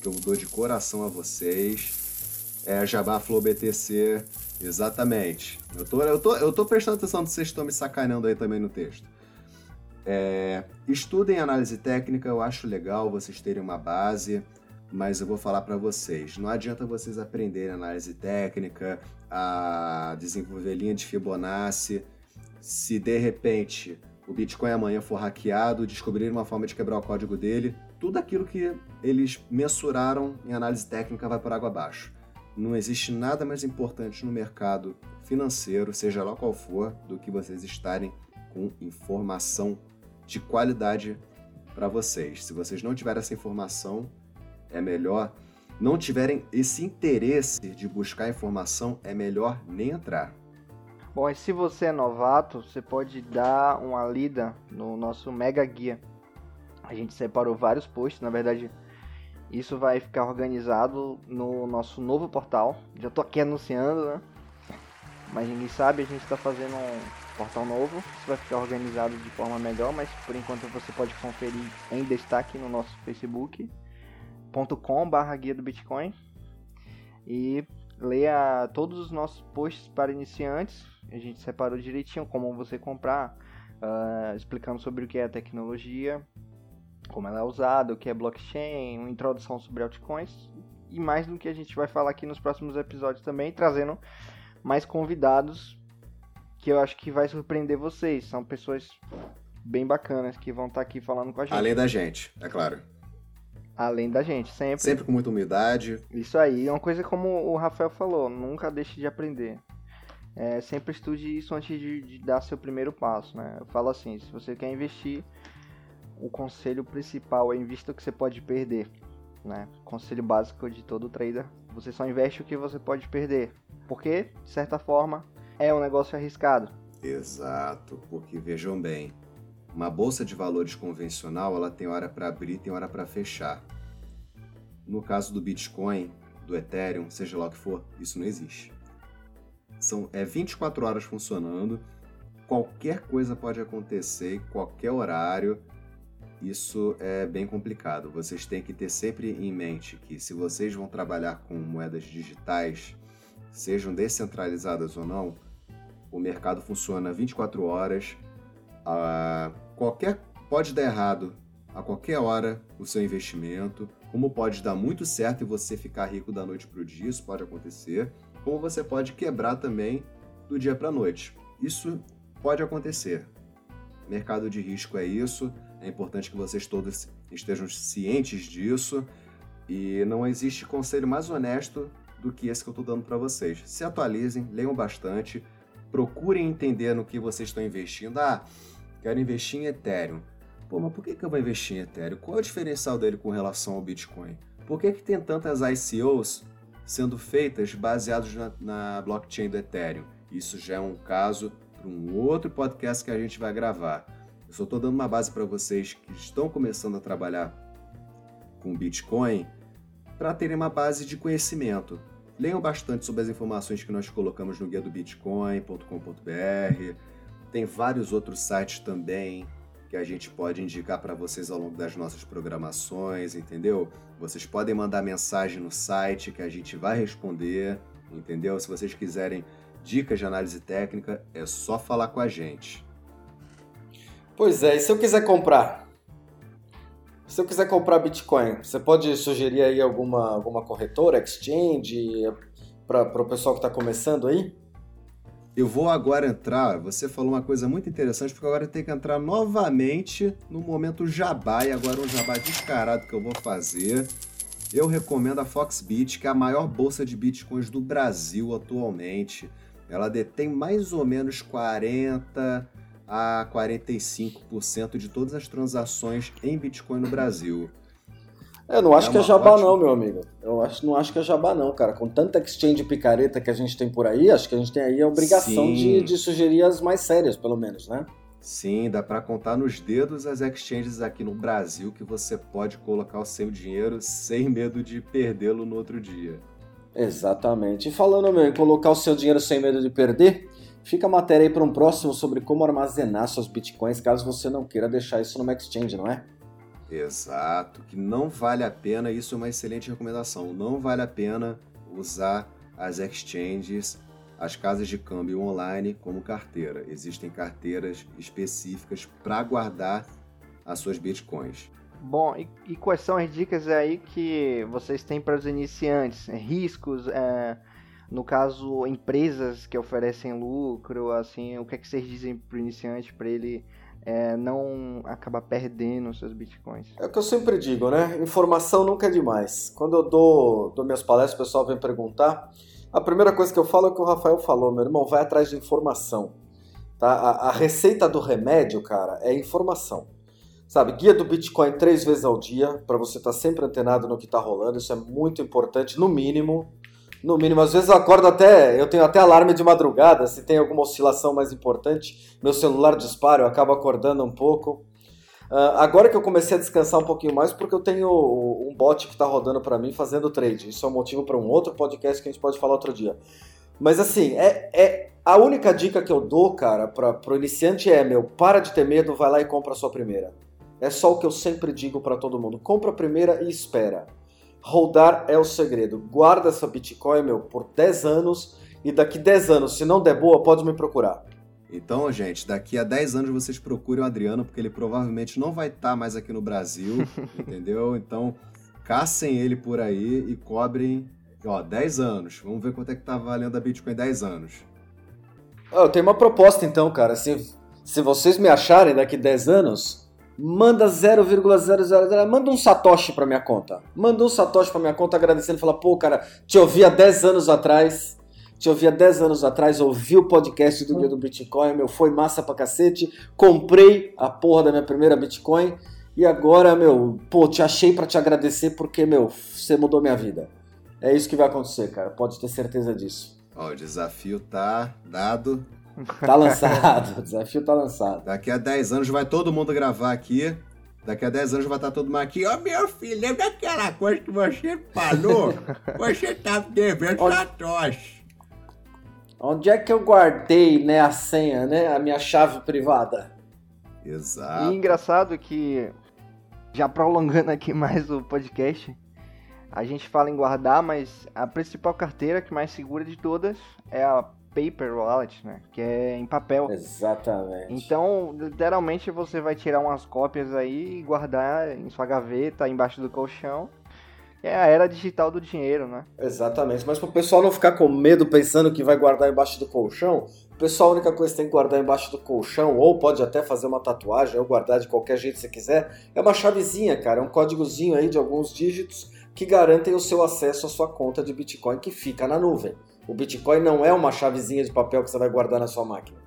que eu dou de coração a vocês. É Jabá Flow BTC, exatamente. Eu tô, eu, tô, eu tô prestando atenção se vocês estão me sacaneando aí também no texto. É, estudem análise técnica, eu acho legal vocês terem uma base, mas eu vou falar para vocês. Não adianta vocês aprenderem análise técnica, a desenvolver linha de Fibonacci, se de repente o Bitcoin amanhã for hackeado, descobrir uma forma de quebrar o código dele, tudo aquilo que eles mensuraram em análise técnica vai por água abaixo. Não existe nada mais importante no mercado financeiro, seja lá qual for, do que vocês estarem com informação de qualidade para vocês. Se vocês não tiverem essa informação, é melhor não tiverem esse interesse de buscar informação, é melhor nem entrar. Bom, e se você é novato, você pode dar uma lida no nosso mega guia. A gente separou vários posts, na verdade, isso vai ficar organizado no nosso novo portal. Já tô aqui anunciando, né? Mas ninguém sabe, a gente está fazendo um portal novo. Isso vai ficar organizado de forma melhor, mas por enquanto você pode conferir em destaque no nosso facebook.com/barra guia do Bitcoin e leia todos os nossos posts para iniciantes. A gente separou direitinho como você comprar, ah, explicando sobre o que é a tecnologia, como ela é usada, o que é blockchain, uma introdução sobre altcoins e mais do que a gente vai falar aqui nos próximos episódios também, trazendo mais convidados que eu acho que vai surpreender vocês. São pessoas bem bacanas que vão estar aqui falando com a gente. Além da gente, é claro. Além da gente, sempre. Sempre com muita humildade. Isso aí, é uma coisa como o Rafael falou, nunca deixe de aprender. É, sempre estude isso antes de, de dar seu primeiro passo, né? Eu falo assim, se você quer investir, o conselho principal é invista o que você pode perder, né? Conselho básico de todo trader, você só investe o que você pode perder, porque, de certa forma, é um negócio arriscado. Exato, porque vejam bem, uma bolsa de valores convencional, ela tem hora para abrir, tem hora para fechar. No caso do Bitcoin, do Ethereum, seja lá o que for, isso não existe. São é 24 horas funcionando, qualquer coisa pode acontecer, qualquer horário. Isso é bem complicado. Vocês têm que ter sempre em mente que se vocês vão trabalhar com moedas digitais, sejam descentralizadas ou não, o mercado funciona 24 horas. Qualquer pode dar errado a qualquer hora o seu investimento, como pode dar muito certo e você ficar rico da noite para o dia, isso pode acontecer, como você pode quebrar também do dia para a noite. Isso pode acontecer. Mercado de risco é isso, é importante que vocês todos estejam cientes disso e não existe conselho mais honesto do que esse que eu estou dando para vocês. Se atualizem, leiam bastante, procurem entender no que vocês estão investindo. Ah, quero investir em Ethereum. Pô, mas por que, que eu vou investir em Ethereum? Qual é o diferencial dele com relação ao Bitcoin? Por que, que tem tantas ICOs sendo feitas baseadas na, na blockchain do Ethereum? Isso já é um caso para um outro podcast que a gente vai gravar. Eu só estou dando uma base para vocês que estão começando a trabalhar com Bitcoin para terem uma base de conhecimento. Leiam bastante sobre as informações que nós colocamos no guia do bitcoin.com.br. Tem vários outros sites também que a gente pode indicar para vocês ao longo das nossas programações, entendeu? Vocês podem mandar mensagem no site que a gente vai responder, entendeu? Se vocês quiserem dicas de análise técnica, é só falar com a gente. Pois é, e se eu quiser comprar? Se eu quiser comprar Bitcoin, você pode sugerir aí alguma, alguma corretora, exchange, para o pessoal que está começando aí? Eu vou agora entrar, você falou uma coisa muito interessante, porque agora eu tenho que entrar novamente no momento jabá, e agora um jabá descarado que eu vou fazer. Eu recomendo a Foxbit, que é a maior bolsa de bitcoins do Brasil atualmente. Ela detém mais ou menos 40 a 45% de todas as transações em Bitcoin no Brasil. Eu não acho é que é jabá ótima... não, meu amigo. Eu acho, não acho que é jabá não, cara. Com tanta exchange picareta que a gente tem por aí, acho que a gente tem aí a obrigação de, de, sugerir as mais sérias, pelo menos, né? Sim, dá para contar nos dedos as exchanges aqui no Brasil que você pode colocar o seu dinheiro sem medo de perdê-lo no outro dia. Exatamente. E falando, meu, em colocar o seu dinheiro sem medo de perder, fica a matéria aí para um próximo sobre como armazenar seus bitcoins caso você não queira deixar isso numa exchange, não é? Exato, que não vale a pena, isso é uma excelente recomendação, não vale a pena usar as exchanges, as casas de câmbio online como carteira. Existem carteiras específicas para guardar as suas bitcoins. Bom, e, e, quais são as dicas aí que vocês têm para os iniciantes? Riscos, é, no caso, empresas que oferecem lucro, assim, o que é que vocês dizem para o iniciante para ele é, não acabar perdendo seus bitcoins? É o que eu sempre digo, né? Informação nunca é demais. Quando eu dou, dou minhas palestras, o pessoal vem perguntar. A primeira coisa que eu falo é o que o Rafael falou, meu irmão, vai atrás de informação. Tá? A, a receita do remédio, cara, é informação. Sabe, guia do Bitcoin três vezes ao dia, para você estar tá sempre antenado no que está rolando, isso é muito importante, no mínimo. No mínimo, às vezes eu acordo até, eu tenho até alarme de madrugada, se tem alguma oscilação mais importante, meu celular dispara, eu acabo acordando um pouco. Uh, agora que eu comecei a descansar um pouquinho mais, porque eu tenho um bot que está rodando para mim fazendo trade. Isso é um motivo para um outro podcast que a gente pode falar outro dia. Mas assim, é, é a única dica que eu dou, cara, para o iniciante é, meu, para de ter medo, vai lá e compra a sua primeira. É só o que eu sempre digo para todo mundo. Compra a primeira e espera. Holdar é o segredo. Guarda essa Bitcoin, meu, por 10 anos e daqui 10 anos, se não der boa, pode me procurar. Então, gente, daqui a 10 anos vocês procurem o Adriano, porque ele provavelmente não vai estar tá mais aqui no Brasil, <laughs> entendeu? Então, caçem ele por aí e cobrem, ó, 10 anos. Vamos ver quanto é que tá valendo a Bitcoin 10 anos. Eu tenho uma proposta então, cara. Se, se vocês me acharem daqui 10 anos, manda 0,000, manda um satoshi pra minha conta. Manda um satoshi pra minha conta agradecendo, fala, pô, cara, te ouvi há 10 anos atrás, te ouvi há 10 anos atrás, ouvi o podcast do Guia do Bitcoin, meu, foi massa pra cacete, comprei a porra da minha primeira Bitcoin e agora, meu, pô, te achei para te agradecer porque, meu, você mudou minha vida. É isso que vai acontecer, cara, pode ter certeza disso. Ó, o desafio tá dado. Tá lançado, o desafio tá lançado. Daqui a 10 anos vai todo mundo gravar aqui. Daqui a 10 anos vai estar todo mundo aqui. Ó, oh, meu filho, lembra daquela coisa que você falou? <laughs> você tava tá devendo Onde... satoshi. Onde é que eu guardei, né, a senha, né, a minha chave privada? Exato. E engraçado que, já prolongando aqui mais o podcast, a gente fala em guardar, mas a principal carteira que mais segura de todas é a paper wallet, né? Que é em papel. Exatamente. Então, literalmente você vai tirar umas cópias aí e guardar em sua gaveta, embaixo do colchão. É a era digital do dinheiro, né? Exatamente. Mas pro pessoal não ficar com medo pensando que vai guardar embaixo do colchão, o pessoal a única coisa que tem que guardar embaixo do colchão, ou pode até fazer uma tatuagem, ou guardar de qualquer jeito que você quiser, é uma chavezinha, cara. É um códigozinho aí de alguns dígitos que garantem o seu acesso à sua conta de Bitcoin que fica na nuvem. O Bitcoin não é uma chavezinha de papel que você vai guardar na sua máquina.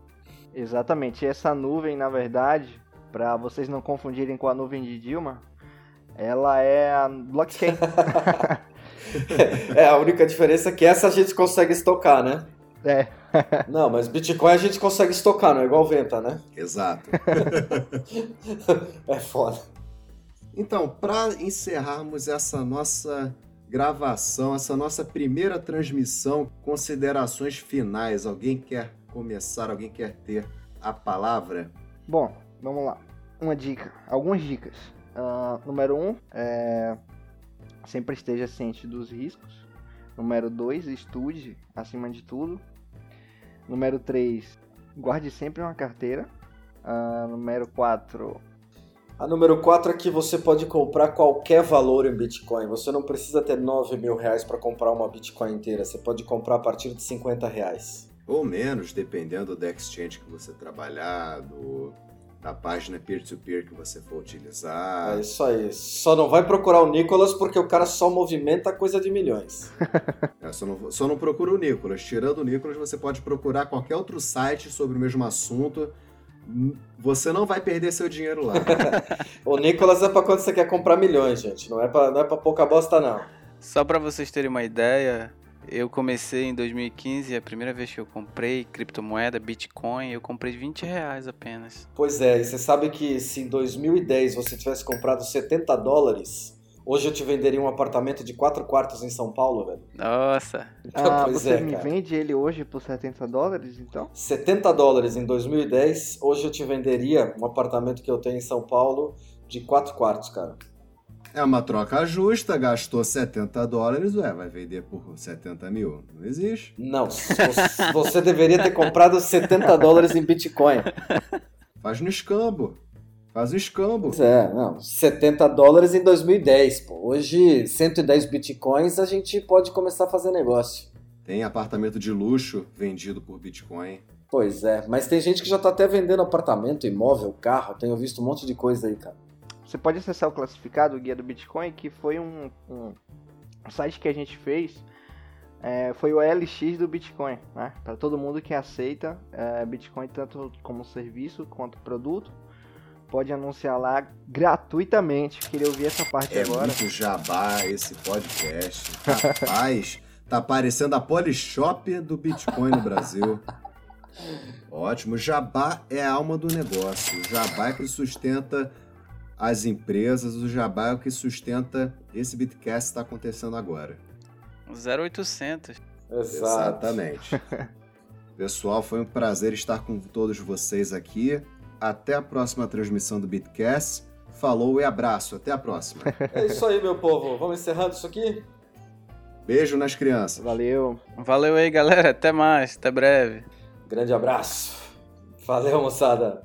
Exatamente. E essa nuvem, na verdade, para vocês não confundirem com a nuvem de Dilma, ela é a blockchain. <laughs> é, a única diferença é que essa a gente consegue estocar, né? É. <laughs> Não, mas Bitcoin a gente consegue estocar, não é igual venta, né? Exato. <laughs> é foda. Então, para encerrarmos essa nossa gravação, essa nossa primeira transmissão, considerações finais. Alguém quer começar? Alguém quer ter a palavra? Bom, vamos lá. Uma dica, algumas dicas. Uh, número um, é... sempre esteja ciente dos riscos. Número dois, estude acima de tudo. Número três, guarde sempre uma carteira. Uh, número quatro, a número 4 é que você pode comprar qualquer valor em Bitcoin. Você não precisa ter 9 mil reais para comprar uma Bitcoin inteira. Você pode comprar a partir de 50 reais. Ou menos, dependendo da exchange que você trabalhar, do, da página peer-to-peer -peer que você for utilizar. É isso aí. Só não vai procurar o Nicolas porque o cara só movimenta coisa de milhões. <laughs> é, só, não, só não procura o Nicolas. Tirando o Nicolas, você pode procurar qualquer outro site sobre o mesmo assunto você não vai perder seu dinheiro lá. <laughs> o Nicolas é para quando você quer comprar milhões, gente. Não é para não é para pouca bosta não. Só para vocês terem uma ideia, eu comecei em 2015, a primeira vez que eu comprei criptomoeda, Bitcoin, eu comprei 20 reais apenas. Pois é, e você sabe que se em 2010 você tivesse comprado 70 dólares, Hoje eu te venderia um apartamento de quatro quartos em São Paulo, velho. Nossa. <laughs> Ah, pois você é, me cara. vende ele hoje por 70 dólares, então? 70 dólares em 2010. Hoje eu te venderia um apartamento que eu tenho em São Paulo de quatro quartos, cara. É uma troca justa, gastou 70 dólares, ué, vai vender por 70 mil. Não existe. Não, você deveria ter comprado 70 dólares em Bitcoin. Faz no escambo. Faz o escambo. Pois é, não, 70 dólares em 2010, pô. Hoje, 110 bitcoins, a gente pode começar a fazer negócio. Tem apartamento de luxo vendido por bitcoin. Pois é, mas tem gente que já tá até vendendo apartamento, imóvel, carro. Tenho visto um monte de coisa aí, cara. Você pode acessar o classificado, o guia do Bitcoin, que foi um, um site que a gente fez. É, foi o LX do Bitcoin, né? Para todo mundo que aceita é, Bitcoin tanto como serviço quanto produto pode anunciar lá gratuitamente. Queria ouvir essa parte é agora. É muito jabá esse podcast. Rapaz, tá parecendo a Polishop do Bitcoin no Brasil. Ótimo. Jabá é a alma do negócio. O jabá é que sustenta as empresas. O jabá é o que sustenta esse Bitcast que está acontecendo agora. 0800. Exato. Exatamente. <laughs> Pessoal, foi um prazer estar com todos vocês aqui. Até a próxima transmissão do Bitcast. Falou e abraço. Até a próxima. <laughs> É isso aí, meu povo. Vamos encerrando isso aqui? Beijo nas crianças. Valeu. Valeu aí, galera. Até mais. Até breve. Grande abraço. Valeu, moçada.